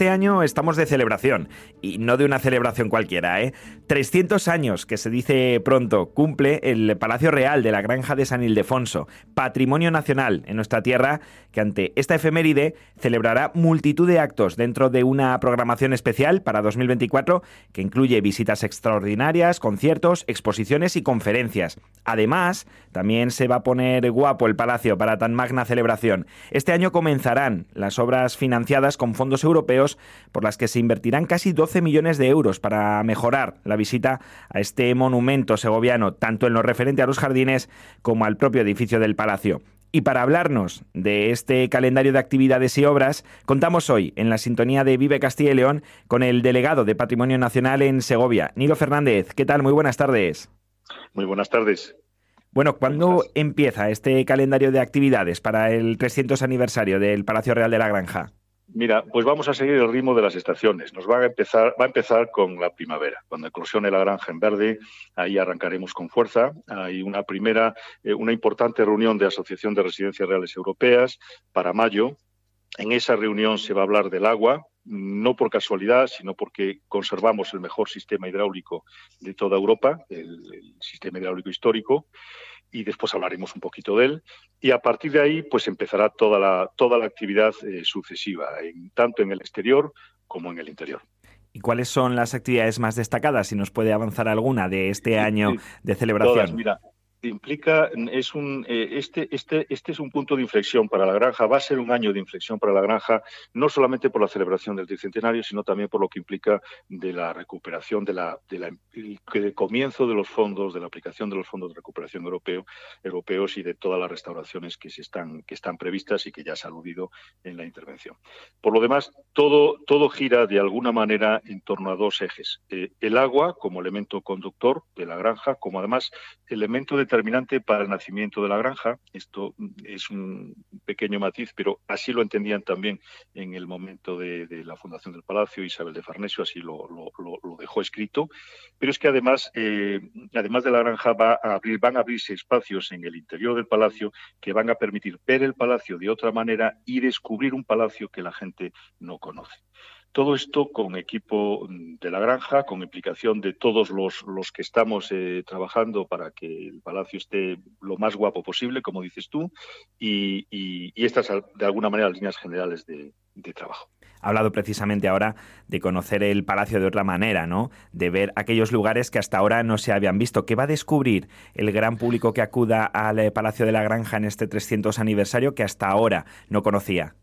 Este año estamos de celebración, y no de una celebración cualquiera, ¿eh? 300 años, que se dice pronto, cumple el Palacio Real de la Granja de San Ildefonso, patrimonio nacional en nuestra tierra, que ante esta efeméride celebrará multitud de actos dentro de una programación especial para 2024 que incluye visitas extraordinarias, conciertos, exposiciones y conferencias. Además, también se va a poner guapo el palacio para tan magna celebración. Este año comenzarán las obras financiadas con fondos europeos por las que se invertirán casi 12 millones de euros para mejorar la visita a este monumento segoviano, tanto en lo referente a los jardines como al propio edificio del palacio. Y para hablarnos de este calendario de actividades y obras, contamos hoy en la sintonía de Vive Castilla y León con el delegado de Patrimonio Nacional en Segovia, Nilo Fernández. ¿Qué tal? Muy buenas tardes. Muy buenas tardes. Bueno, ¿cuándo empieza este calendario de actividades para el 300 aniversario del Palacio Real de la Granja? Mira, pues vamos a seguir el ritmo de las estaciones. Nos va a empezar, va a empezar con la primavera, cuando eclosione la granja en verde. Ahí arrancaremos con fuerza. Hay una primera, eh, una importante reunión de Asociación de Residencias Reales Europeas para mayo. En esa reunión se va a hablar del agua, no por casualidad, sino porque conservamos el mejor sistema hidráulico de toda Europa, el sistema hidráulico histórico y después hablaremos un poquito de él. Y a partir de ahí, pues empezará toda la, toda la actividad eh, sucesiva, tanto en el exterior como en el interior. ¿Y cuáles son las actividades más destacadas? Si nos puede avanzar alguna de este año de celebración. mira, implica es un eh, este este este es un punto de inflexión para la granja va a ser un año de inflexión para la granja no solamente por la celebración del tricentenario sino también por lo que implica de la recuperación de la de la el comienzo de los fondos de la aplicación de los fondos de recuperación europeo europeos y de todas las restauraciones que se están que están previstas y que ya se ha aludido en la intervención. Por lo demás todo todo gira de alguna manera en torno a dos ejes eh, el agua como elemento conductor de la granja como además elemento de determinante para el nacimiento de la granja. Esto es un pequeño matiz, pero así lo entendían también en el momento de, la fundación del palacio. Isabel de Farnesio así lo, dejó escrito. Pero es que además, eh, además de la granja, va van a abrirse espacios en el interior del palacio que van a permitir ver el palacio de otra manera y descubrir un palacio que la gente no conoce. Todo esto con equipo de la granja, con implicación de todos los, los que estamos eh, trabajando para que el palacio esté lo más guapo posible, como dices tú, y, estas, de alguna manera, las líneas generales de, trabajo ha hablado precisamente ahora de conocer el palacio de otra manera, ¿no? De ver aquellos lugares que hasta ahora no se habían visto. ¿Qué va a descubrir el gran público que acuda al eh, Palacio de la Granja en este 300 aniversario que hasta ahora no conocía?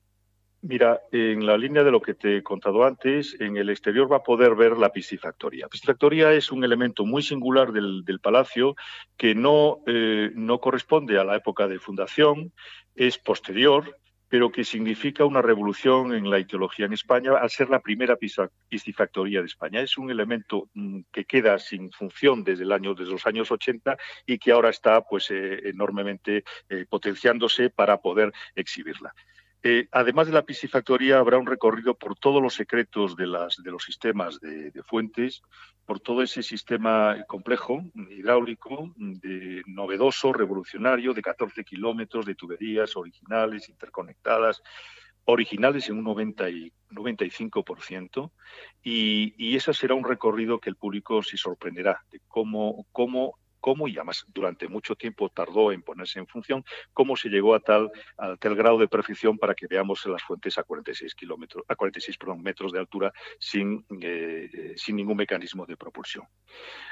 Mira, en la línea de lo que te he contado antes, en el exterior va a poder ver la piscifactoría. La piscifactoría es un elemento muy singular del, palacio que no, eh, no corresponde a la época de fundación, es posterior, pero que significa una revolución en la ideología en España al ser la primera piscifactoría de España. Es un elemento mm, que queda sin función desde el año desde los años 80 y que ahora está pues eh, enormemente eh, potenciándose para poder exhibirla. Eh, además de la piscifactoría, habrá un recorrido por todos los secretos de, las, de los sistemas de, fuentes, por todo ese sistema complejo, hidráulico, de, novedoso, revolucionario, de 14 kilómetros de tuberías originales, interconectadas, originales en un 90 y 95%, y, y ese será un recorrido que el público se sorprenderá de cómo, cómo cómo, y además durante mucho tiempo tardó en ponerse en función, cómo se llegó a tal, grado de perfección para que veamos las fuentes a 46 kilómetros, a 46 metros de altura sin, eh, sin ningún mecanismo de propulsión.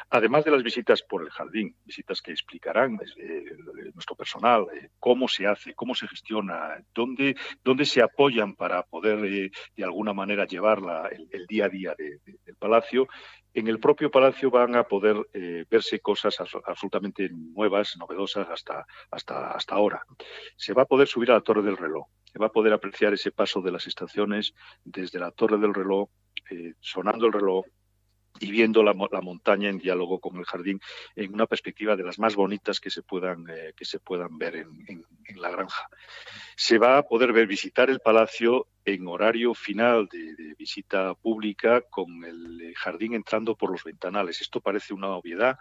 Además de las visitas por el jardín, visitas que explicarán eh, nuestro personal eh, cómo se hace, cómo se gestiona, dónde se apoyan para poder de alguna manera llevar el, día a día del palacio, en el propio palacio van a poder eh, verse cosas absolutamente nuevas, novedosas hasta, hasta, hasta ahora. Se va a poder subir a la torre del reloj, se va a poder apreciar ese paso de las estaciones desde la torre del reloj, eh, sonando el reloj, y viendo la, montaña en diálogo con el jardín en una perspectiva de las más bonitas que se puedan, eh, que se puedan ver en, la granja. Se va a poder ver visitar el palacio en horario final de, visita pública con el jardín entrando por los ventanales. Esto parece una obviedad,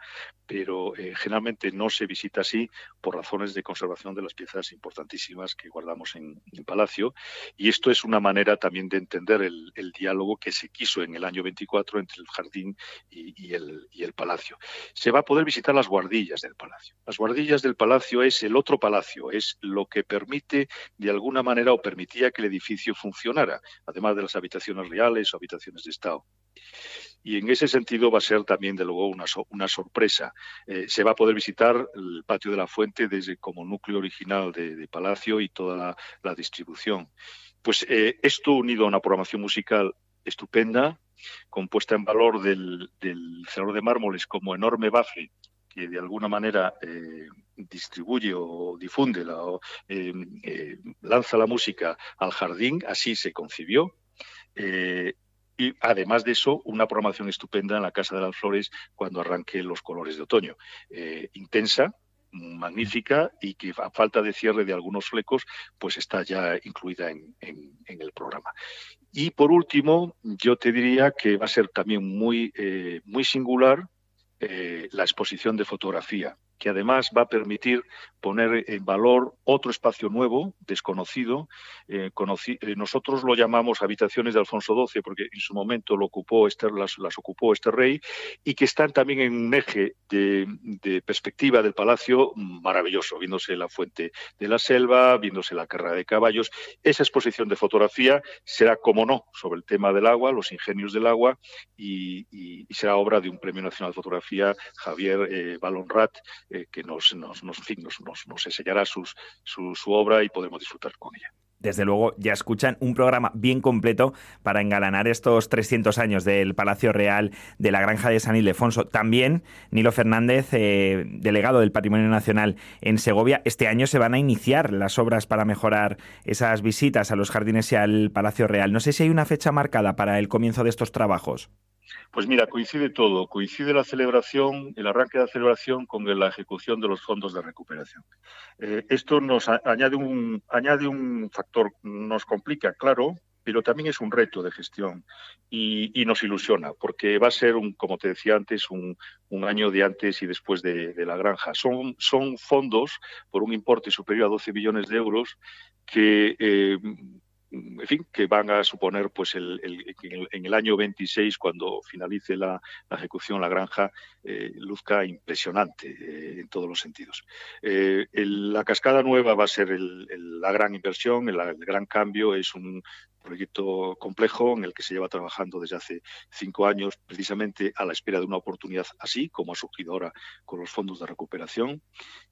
pero eh, generalmente no se visita así por razones de conservación de las piezas importantísimas que guardamos en el palacio. Y esto es una manera también de entender el, diálogo que se quiso en el año 24 entre el jardín y el palacio. Se va a poder visitar las guardillas del palacio. Las guardillas del palacio es el otro palacio, es lo que permite de alguna manera o permitía que el edificio funcionara además de las habitaciones reales o habitaciones de Estado. Y en ese sentido va a ser también, de luego, una, una sorpresa. Eh, se va a poder visitar el patio de la fuente desde como núcleo original de, Palacio y toda la, distribución. Pues eh, esto unido a una programación musical estupenda, compuesta en valor del, del cerro de mármoles como enorme bafle que de alguna manera eh, distribuye o difunde, la, eh, eh, lanza la música al jardín, así se concibió. y además de eso, una programación estupenda en la Casa de las Flores cuando arranque los colores de otoño. intensa, magnífica y que a falta de cierre de algunos flecos, pues está ya incluida en, en el programa. Y por último, yo te diría que va a ser también muy, muy singular eh, la exposición de fotografía que además va a permitir poner en valor otro espacio nuevo, desconocido. Eh, eh, nosotros lo llamamos habitaciones de Alfonso XII porque en su momento lo ocupó las, ocupó este rey y que están también en un eje de, perspectiva del palacio maravilloso, viéndose la fuente de la selva, viéndose la carrera de caballos. Esa exposición de fotografía será, como no, sobre el tema del agua, los ingenios del agua y, será obra de un Premio Nacional de Fotografía, Javier eh, Balonrat, eh, que nos, nos, nos, nos enseñará sus, su, su obra y podremos disfrutar con ella desde luego ya escuchan un programa bien completo para engalanar estos 300 años del Palacio Real de la Granja de San Ildefonso. También Nilo Fernández, eh, delegado del Patrimonio Nacional en Segovia, este año se van a iniciar las obras para mejorar esas visitas a los jardines y al Palacio Real. No sé si hay una fecha marcada para el comienzo de estos trabajos. Pues mira, coincide todo. Coincide la celebración, el arranque de la celebración con la ejecución de los fondos de recuperación. Eh, esto nos añade un, añade un factor, nos complica, claro, pero también es un reto de gestión y, nos ilusiona, porque va a ser, un, como te decía antes, un, año de antes y después de, la granja. Son, son fondos por un importe superior a 12 billones de euros que eh, en fin, que van a suponer pues el, en el año 26, cuando finalice la, ejecución, la granja, eh, luzca impresionante eh, en todos los sentidos. Eh, la cascada nueva va a ser la gran inversión, el, el gran cambio, es un, proyecto complejo en el que se lleva trabajando desde hace cinco años, precisamente a la espera de una oportunidad así, como ha surgido ahora con los fondos de recuperación.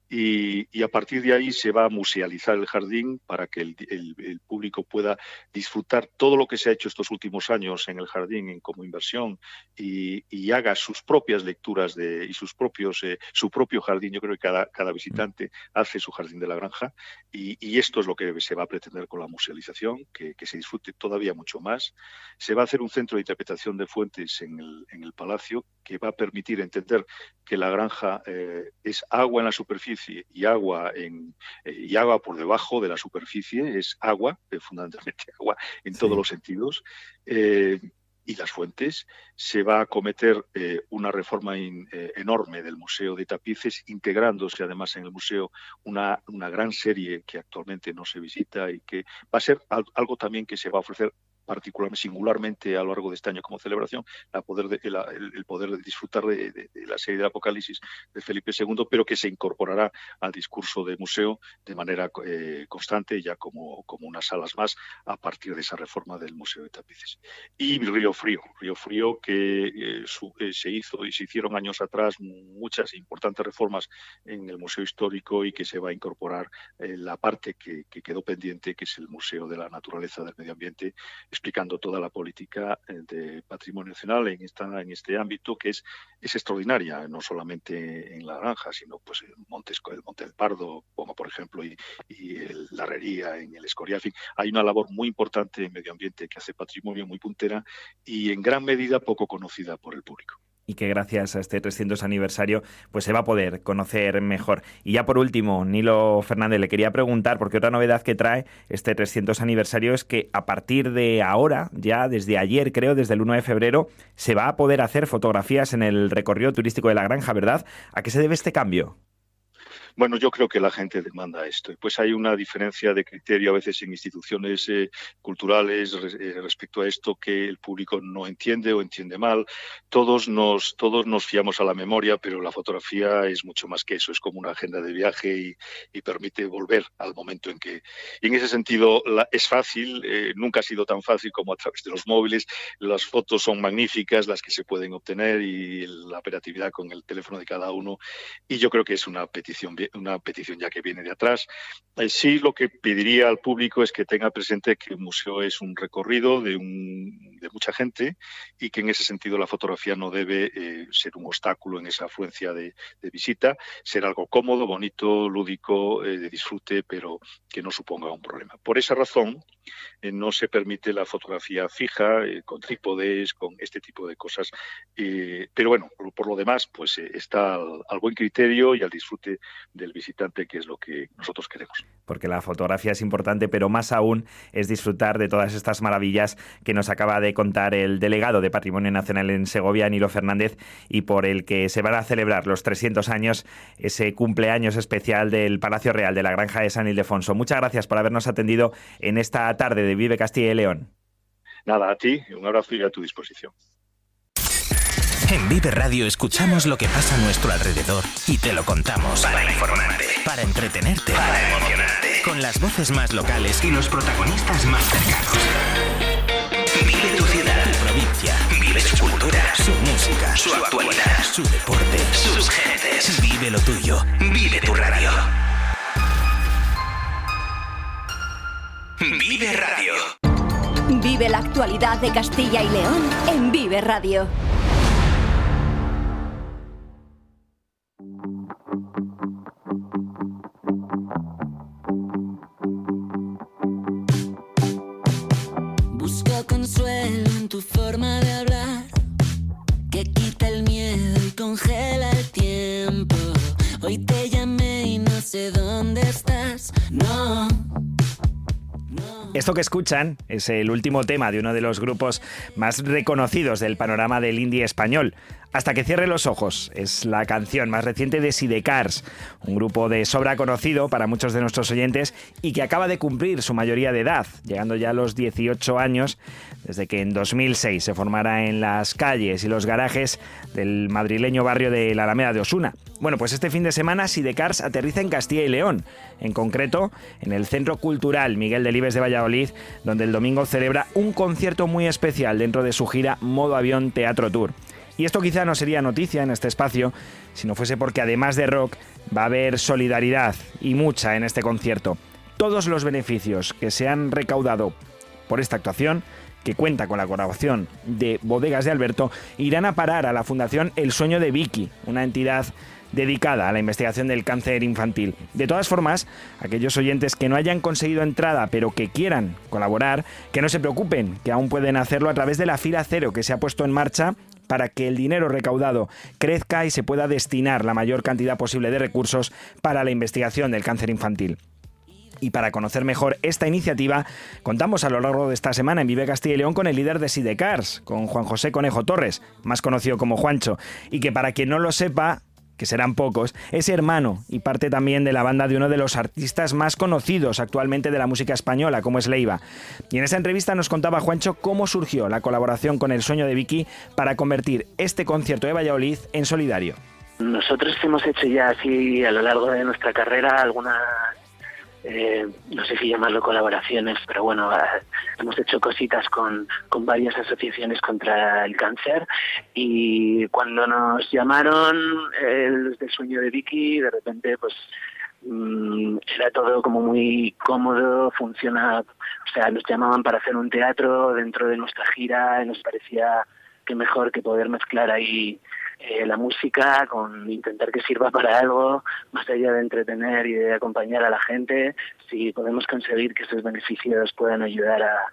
Y, a partir de ahí se va a musealizar el jardín para que el, público pueda disfrutar todo lo que se ha hecho estos últimos años en el jardín en, como inversión y, haga sus propias lecturas de, y sus propios, eh, su propio jardín. Yo creo que cada, cada visitante hace su jardín de la granja y, esto es lo que se va a pretender con la musealización, que, que se disfrute todavía mucho más. Se va a hacer un centro de interpretación de fuentes en el, en el Palacio que va a permitir entender que la granja eh, es agua en la superficie y agua, en, eh, y agua por debajo de la superficie, es agua, eh, fundamentalmente agua en todos los sentidos y las fuentes, se va a cometer eh, una reforma eh, enorme del Museo de Tapices, integrándose además en el museo una, una gran serie que actualmente no se visita y que va a ser algo también que se va a ofrecer particularmente, singularmente a lo largo de este año como celebración, el, poder de disfrutar de, la serie de Apocalipsis de Felipe II, pero que se incorporará al discurso de museo de manera eh, constante, ya como, unas salas más, a partir de esa reforma del Museo de Tapices. Y Río Frío, Río Frío que eh, eh, se hizo y se hicieron años atrás muchas importantes reformas en el Museo Histórico y que se va a incorporar la parte que quedó pendiente, que es el Museo de la Naturaleza del Medio Ambiente, explicando toda la política eh, de patrimonio nacional en, esta, en este ámbito que es, extraordinaria, no solamente en la granja, sino pues en Montes, el Monte del Pardo, como por ejemplo, y, la Herrería, en el Escorial. hay una labor muy importante en medio ambiente que hace patrimonio muy puntera y en gran medida poco conocida por el público y que gracias a este 300 aniversario pues se va a poder conocer mejor. Y ya por último, Nilo Fernández, le quería preguntar, porque otra novedad que trae este 300 aniversario es que a partir de ahora, ya desde ayer creo, desde el 1 de febrero, se va a poder hacer fotografías en el recorrido turístico de la granja, ¿verdad? ¿A qué se debe este cambio? Bueno, yo creo que la gente demanda esto. Pues hay una diferencia de criterio a veces en instituciones eh, culturales eh, respecto a esto que el público no entiende o entiende mal. Todos nos, todos nos fiamos a la memoria, pero la fotografía es mucho más que eso. Es como una agenda de viaje y, permite volver al momento en que. Y en ese sentido es fácil, eh, nunca ha sido tan fácil como a través de los móviles. Las fotos son magníficas, las que se pueden obtener y la operatividad con el teléfono de cada uno. Y yo creo que es una petición una petición ya que viene de atrás. Eh, sí, lo que pediría al público es que tenga presente que el museo es un recorrido de, de mucha gente y que en ese sentido la fotografía no debe eh, ser un obstáculo en esa afluencia de, visita, ser algo cómodo, bonito, lúdico, eh, de disfrute, pero que no suponga un problema. Por esa razón, no se permite la fotografía fija, con trípodes, con este tipo de cosas. pero bueno, por, lo demás, pues está al buen criterio y al disfrute del visitante, que es lo que nosotros queremos. Porque la fotografía es importante, pero más aún es disfrutar de todas estas maravillas que nos acaba de contar el delegado de Patrimonio Nacional en Segovia, Nilo Fernández, y por el que se van a celebrar los 300 años, ese cumpleaños especial del Palacio Real de la Granja de San Ildefonso. Muchas gracias por habernos atendido en esta tarde de Vive Castilla y León. Nada, a ti, un abrazo y a tu disposición. En Vive Radio escuchamos lo que pasa a nuestro alrededor y te lo contamos. Para informarte, para entretenerte, para emocionarte. Con las voces más locales y los protagonistas más cercanos. Vive tu ciudad, tu provincia. Vive su cultura, su música, su actualidad, su deporte, sus gentes. Vive lo tuyo. Vive tu radio. Vive Radio. Vive la actualidad de Castilla y León en Vive Radio. Esto que escuchan es el último tema de uno de los grupos más reconocidos del panorama del indie español. Hasta que cierre los ojos es la canción más reciente de Sidecars, un grupo de sobra conocido para muchos de nuestros oyentes y que acaba de cumplir su mayoría de edad, llegando ya a los 18 años, desde que en 2006 se formara en las calles y los garajes del madrileño barrio de la Alameda de Osuna. Bueno, pues este fin de semana Sidecars aterriza en Castilla y León, en concreto en el Centro Cultural Miguel Delibes de Valladolid, donde el domingo celebra un concierto muy especial dentro de su gira Modo Avión Teatro Tour. Y esto quizá no sería noticia en este espacio si no fuese porque además de rock va a haber solidaridad y mucha en este concierto. Todos los beneficios que se han recaudado por esta actuación que cuenta con la colaboración de Bodegas de Alberto, irán a parar a la Fundación El Sueño de Vicky, una entidad dedicada a la investigación del cáncer infantil. De todas formas, aquellos oyentes que no hayan conseguido entrada pero que quieran colaborar, que no se preocupen, que aún pueden hacerlo a través de la fila cero que se ha puesto en marcha para que el dinero recaudado crezca y se pueda destinar la mayor cantidad posible de recursos para la investigación del cáncer infantil. Y para conocer mejor esta iniciativa, contamos a lo largo de esta semana en Vive Castilla y León con el líder de Sidecars, con Juan José Conejo Torres, más conocido como Juancho, y que para quien no lo sepa, que serán pocos, es hermano y parte también de la banda de uno de los artistas más conocidos actualmente de la música española, como es Leiva. Y en esa entrevista nos contaba Juancho cómo surgió la colaboración con El Sueño de Vicky para convertir este concierto de Valladolid en solidario. Nosotros hemos hecho ya así a lo largo de nuestra carrera algunas eh, no sé si llamarlo colaboraciones, pero bueno, ah, hemos hecho cositas con, con varias asociaciones contra el cáncer y cuando nos llamaron eh, los del sueño de Vicky, de repente pues mm, era todo como muy cómodo, funciona, o sea, nos llamaban para hacer un teatro dentro de nuestra gira y nos parecía que mejor que poder mezclar ahí eh, la música, con intentar que sirva para algo, más allá de entretener y de acompañar a la gente, si podemos conseguir que esos beneficios puedan ayudar a,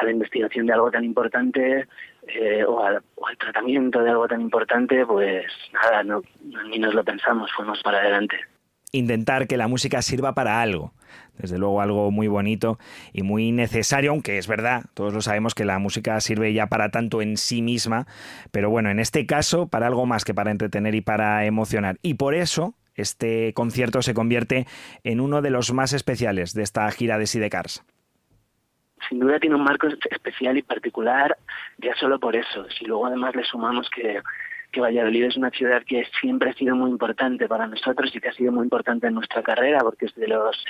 la investigación de algo tan importante eh, o, al, tratamiento de algo tan importante, pues nada, no, ni nos lo pensamos, fuimos para adelante intentar que la música sirva para algo. Desde luego algo muy bonito y muy necesario, aunque es verdad, todos lo sabemos que la música sirve ya para tanto en sí misma, pero bueno, en este caso para algo más que para entretener y para emocionar. Y por eso este concierto se convierte en uno de los más especiales de esta gira de Sidecars sin duda tiene un marco especial y particular ya solo por eso. Si luego además le sumamos que que Valladolid es una ciudad que siempre ha sido muy importante para nosotros y que ha sido muy importante en nuestra carrera, porque es de los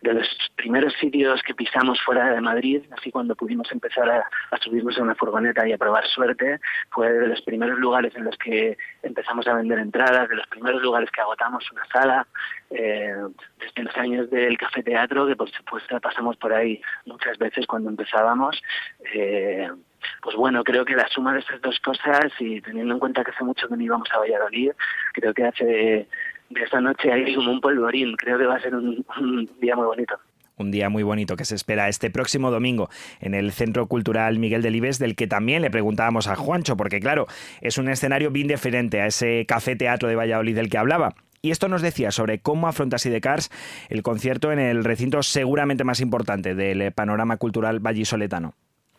de los primeros sitios que pisamos fuera de Madrid, así cuando pudimos empezar a, subirnos a una furgoneta y a probar suerte, fue de los primeros lugares en los que empezamos a vender entradas, de los primeros lugares que agotamos una sala, eh, desde los años del café teatro, que por supuesto pasamos por ahí muchas veces cuando empezábamos. Eh, pues bueno, creo que la suma de esas dos cosas y teniendo en cuenta que hace mucho que no íbamos a Valladolid, creo que hace de, esta noche ahí como un polvorín. Creo que va a ser un, día muy bonito un día muy bonito que se espera este próximo domingo en el Centro Cultural Miguel Delibes, del que también le preguntábamos a Juancho, porque claro, es un escenario bien diferente a ese café teatro de Valladolid del que hablaba. Y esto nos decía sobre cómo afronta Sidecars el concierto en el recinto seguramente más importante del panorama cultural vallisoletano.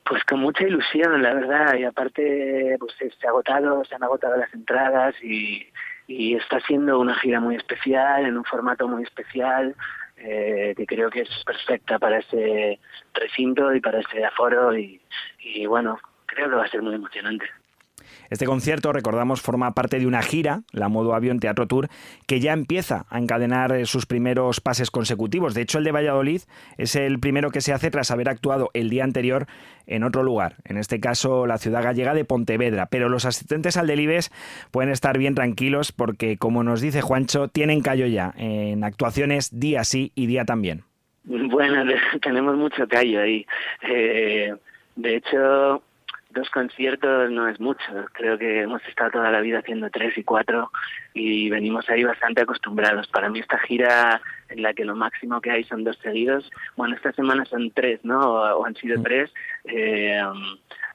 Pues con mucha ilusión, la verdad, y aparte pues se, ha agotado, se han agotado las entradas y, está siendo una gira muy especial, en un formato muy especial, eh, que creo que es perfecta para ese recinto y para ese aforo y bueno, creo que va a ser muy emocionante. Este concierto, recordamos, forma parte de una gira, la Modo Avión Teatro Tour, que ya empieza a encadenar eh, sus primeros pases consecutivos. De hecho, el de Valladolid es el primero que se hace tras haber actuado el día anterior en otro lugar, en este caso la ciudad gallega de Pontevedra. Pero los asistentes al Delibes pueden estar bien tranquilos porque, como nos dice Juancho, tienen callo ya en actuaciones día sí y día también. Bueno, tenemos mucho callo ahí. Eh, de hecho, dos conciertos no es mucho. Creo que hemos estado toda la vida haciendo tres y cuatro y venimos ahí bastante acostumbrados. Para mí esta gira en la que lo máximo que hay son dos seguidos, bueno, esta semana son tres, ¿no? O, han sido mm. tres. Eh,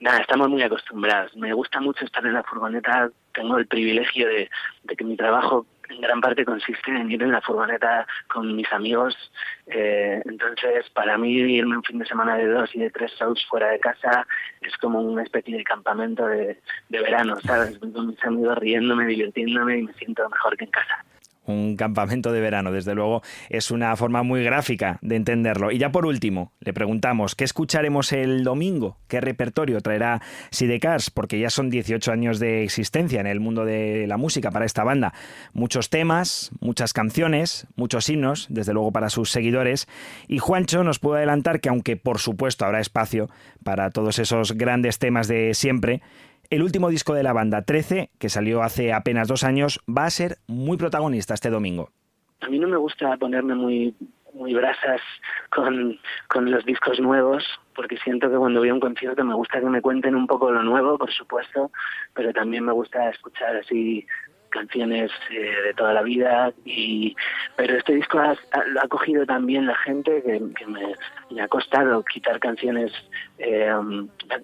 nada, estamos muy acostumbrados. Me gusta mucho estar en la furgoneta. Tengo el privilegio de, de que mi trabajo en gran parte consiste en ir en la furgoneta con mis amigos. Eh, entonces, para mí, irme un fin de semana de dos y de tres shows fuera de casa es como una especie de campamento de, de verano, ¿sabes? con mis amigos riéndome, divirtiéndome y me siento mejor que en casa un campamento de verano. Desde luego es una forma muy gráfica de entenderlo. Y ya por último, le preguntamos, ¿qué escucharemos el domingo? ¿Qué repertorio traerá Sidecars? Porque ya son 18 años de existencia en el mundo de la música para esta banda. Muchos temas, muchas canciones, muchos himnos, desde luego para sus seguidores. Y Juancho nos puede adelantar que aunque por supuesto habrá espacio para todos esos grandes temas de siempre, el último disco de la banda, 13, que salió hace apenas dos años, va a ser muy protagonista este domingo. A mí no me gusta ponerme muy muy brasas con, con los discos nuevos, porque siento que cuando voy a un concierto me gusta que me cuenten un poco lo nuevo, por supuesto, pero también me gusta escuchar así canciones eh, de toda la vida y pero este disco ha, lo ha cogido también la gente que, me, ha costado quitar canciones eh,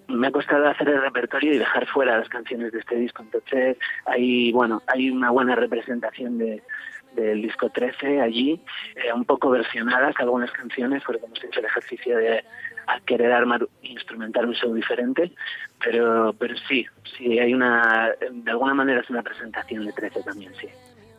me ha costado hacer el repertorio y dejar fuera las canciones de este disco. Entonces hay bueno hay una buena representación de del disco 13 allí, eh, un poco versionadas algunas canciones, porque hemos hecho el ejercicio de querer armar, instrumentar un show diferente, pero, pero sí, sí, hay una, de alguna manera es una presentación de 13 también, sí.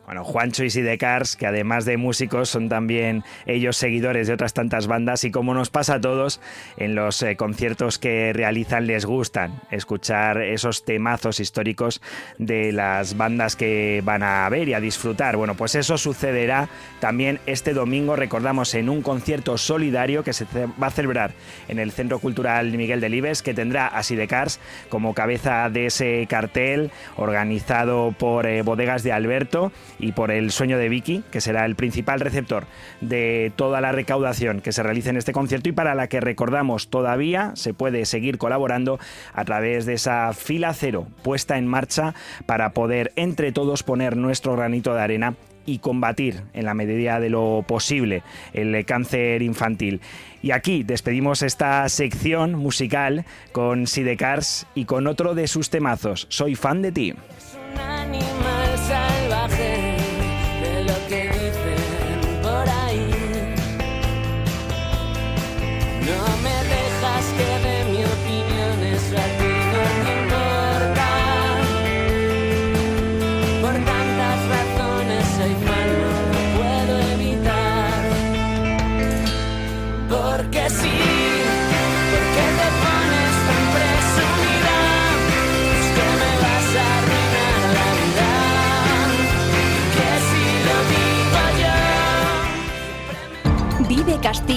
Bueno, Juancho y Sidecars, que además de músicos son también ellos seguidores de otras tantas bandas y como nos pasa a todos, en los eh, conciertos que realizan les gustan escuchar esos temazos históricos de las bandas que van a ver y a disfrutar. Bueno, pues eso sucederá también este domingo, recordamos, en un concierto solidario que se va a celebrar en el Centro Cultural Miguel Delibes, que tendrá a Sidecars como cabeza de ese cartel organizado por eh, Bodegas de Alberto y por el sueño de Vicky, que será el principal receptor de toda la recaudación que se realice en este concierto y para la que recordamos todavía se puede seguir colaborando a través de esa fila cero puesta en marcha para poder entre todos poner nuestro granito de arena y combatir en la medida de lo posible el cáncer infantil. Y aquí despedimos esta sección musical con Sidecars y con otro de sus temazos, Soy fan de ti.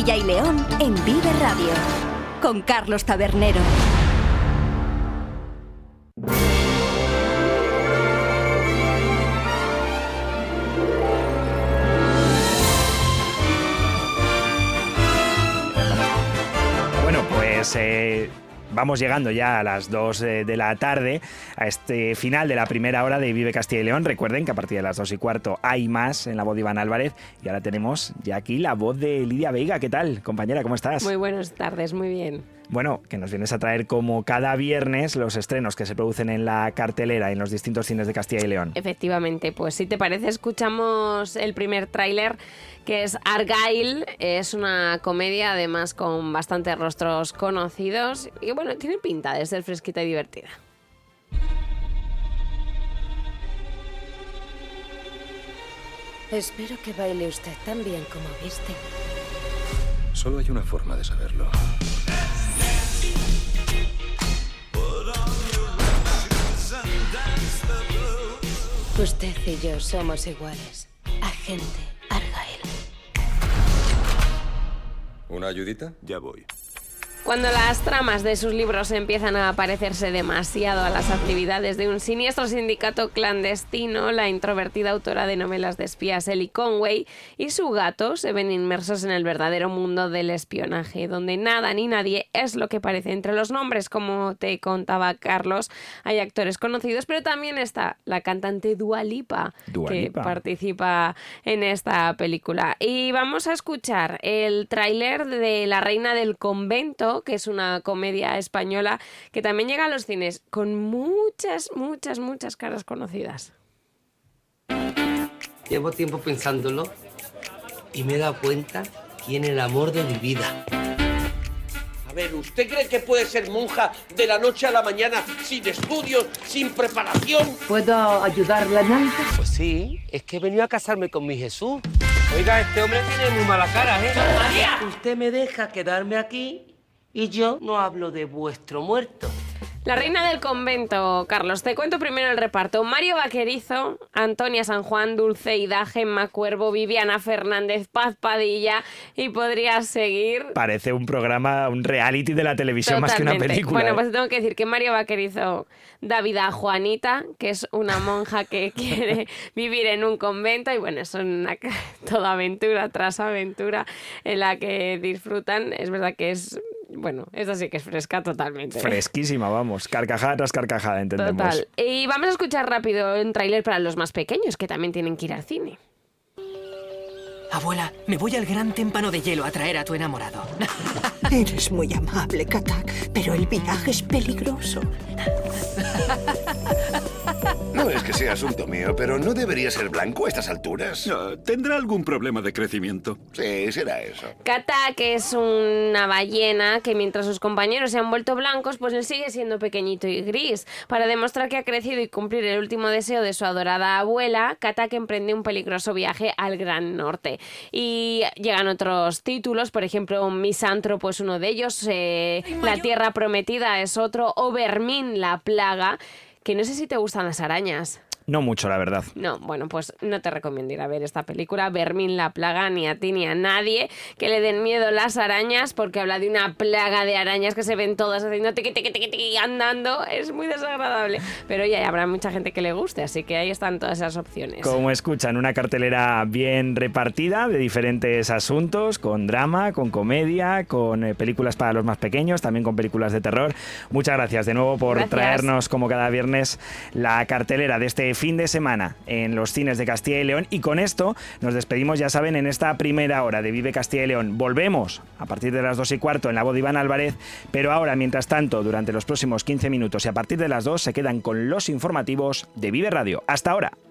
Y León en Vive Radio con Carlos Tabernero. Bueno, pues eh, vamos llegando ya a las 2 eh, de la tarde, a este final de la primera hora de Vive Castilla y León. Recuerden que a partir de las 2 y cuarto hay más en la voz de Iván Álvarez y ahora tenemos ya aquí la voz de Lidia Veiga. ¿Qué tal, compañera? ¿Cómo estás? Muy buenas tardes, muy bien. Bueno, que nos vienes a traer como cada viernes los estrenos que se producen en la cartelera en los distintos cines de Castilla y León. Efectivamente, pues si te parece, escuchamos el primer tráiler que es Argyle. Es una comedia además con bastantes rostros conocidos y bueno, tiene pinta de ser fresquita y divertida. Espero que baile usted tan bien como viste. Solo hay una forma de saberlo. Usted y yo somos iguales. Agente Argyle. ¿Una ayudita? Ya voy. Cuando las tramas de sus libros empiezan a parecerse demasiado a las actividades de un siniestro sindicato clandestino, la introvertida autora de novelas de espías Ellie Conway y su gato se ven inmersos en el verdadero mundo del espionaje, donde nada ni nadie es lo que parece. Entre los nombres, como te contaba Carlos, hay actores conocidos, pero también está la cantante Dua Lipa, que participa en esta película. Y vamos a escuchar el tráiler de La Reina del Convento, que es una comedia española que también llega a los cines con muchas, muchas, muchas caras conocidas. Llevo tiempo pensándolo y me he dado cuenta quién es el amor de mi vida. A ver, ¿usted cree que puede ser monja de la noche a la mañana sin estudios, sin preparación? ¿Puedo ayudarla en Pues sí, es que he venido a casarme con mi Jesús. Oiga, este hombre tiene muy mala cara, ¿eh? ¡María! Usted me deja quedarme aquí y yo no hablo de vuestro muerto. La reina del convento, Carlos. Te cuento primero el reparto. Mario Vaquerizo, Antonia San Juan, Dulce Ida, Gemma Cuervo, Viviana Fernández, Paz Padilla y podrías seguir. Parece un programa, un reality de la televisión más que una película. Bueno, ¿eh? pues tengo que decir que Mario Vaquerizo da vida a Juanita, que es una monja que quiere vivir en un convento y bueno, es una toda aventura tras aventura en la que disfrutan. Es verdad que es Bueno, esta sí que es fresca totalmente. Fresquísima, vamos. Carcajada tras carcajada, entendemos. Total. Y vamos a escuchar rápido un tráiler para los más pequeños, que también tienen que ir al cine. Abuela, me voy al gran témpano de hielo a traer a tu enamorado. Eres muy amable, Katak, pero el viaje es peligroso. No es que sea asunto mío, pero ¿no debería ser blanco a estas alturas? ¿Tendrá algún problema de crecimiento? Sí, será eso. Katak es una ballena que mientras sus compañeros se han vuelto blancos, pues él sigue siendo pequeñito y gris. Para demostrar que ha crecido y cumplir el último deseo de su adorada abuela, Katak emprende un peligroso viaje al Gran Norte. Y llegan otros títulos, por ejemplo, Misántropo es uno de ellos, eh, La Tierra Prometida es otro, o Vermín, la plaga, que no sé si te gustan las arañas. No mucho, la verdad. No, bueno, pues no te recomiendo ir a ver esta película, Vermín la plaga, ni a ti ni a nadie que le den miedo las arañas, porque habla de una plaga de arañas que se ven todas haciendo tiqui, tiqui, tiqui, tiqui, andando. Es muy desagradable. Pero ya habrá mucha gente que le guste, así que ahí están todas esas opciones. Como escuchan, una cartelera bien repartida de diferentes asuntos, con drama, con comedia, con eh, películas para los más pequeños, también con películas de terror. Muchas gracias de nuevo por Gracias. traernos, como cada viernes, la cartelera de este fin de semana en los cines de Castilla y León. Y con esto nos despedimos, ya saben, en esta primera hora de Vive Castilla y León. Volvemos a partir de las dos y cuarto en la voz de Iván Álvarez, pero ahora, mientras tanto, durante los próximos 15 minutos y a partir de las 2 se quedan con los informativos de Vive Radio. Hasta ahora.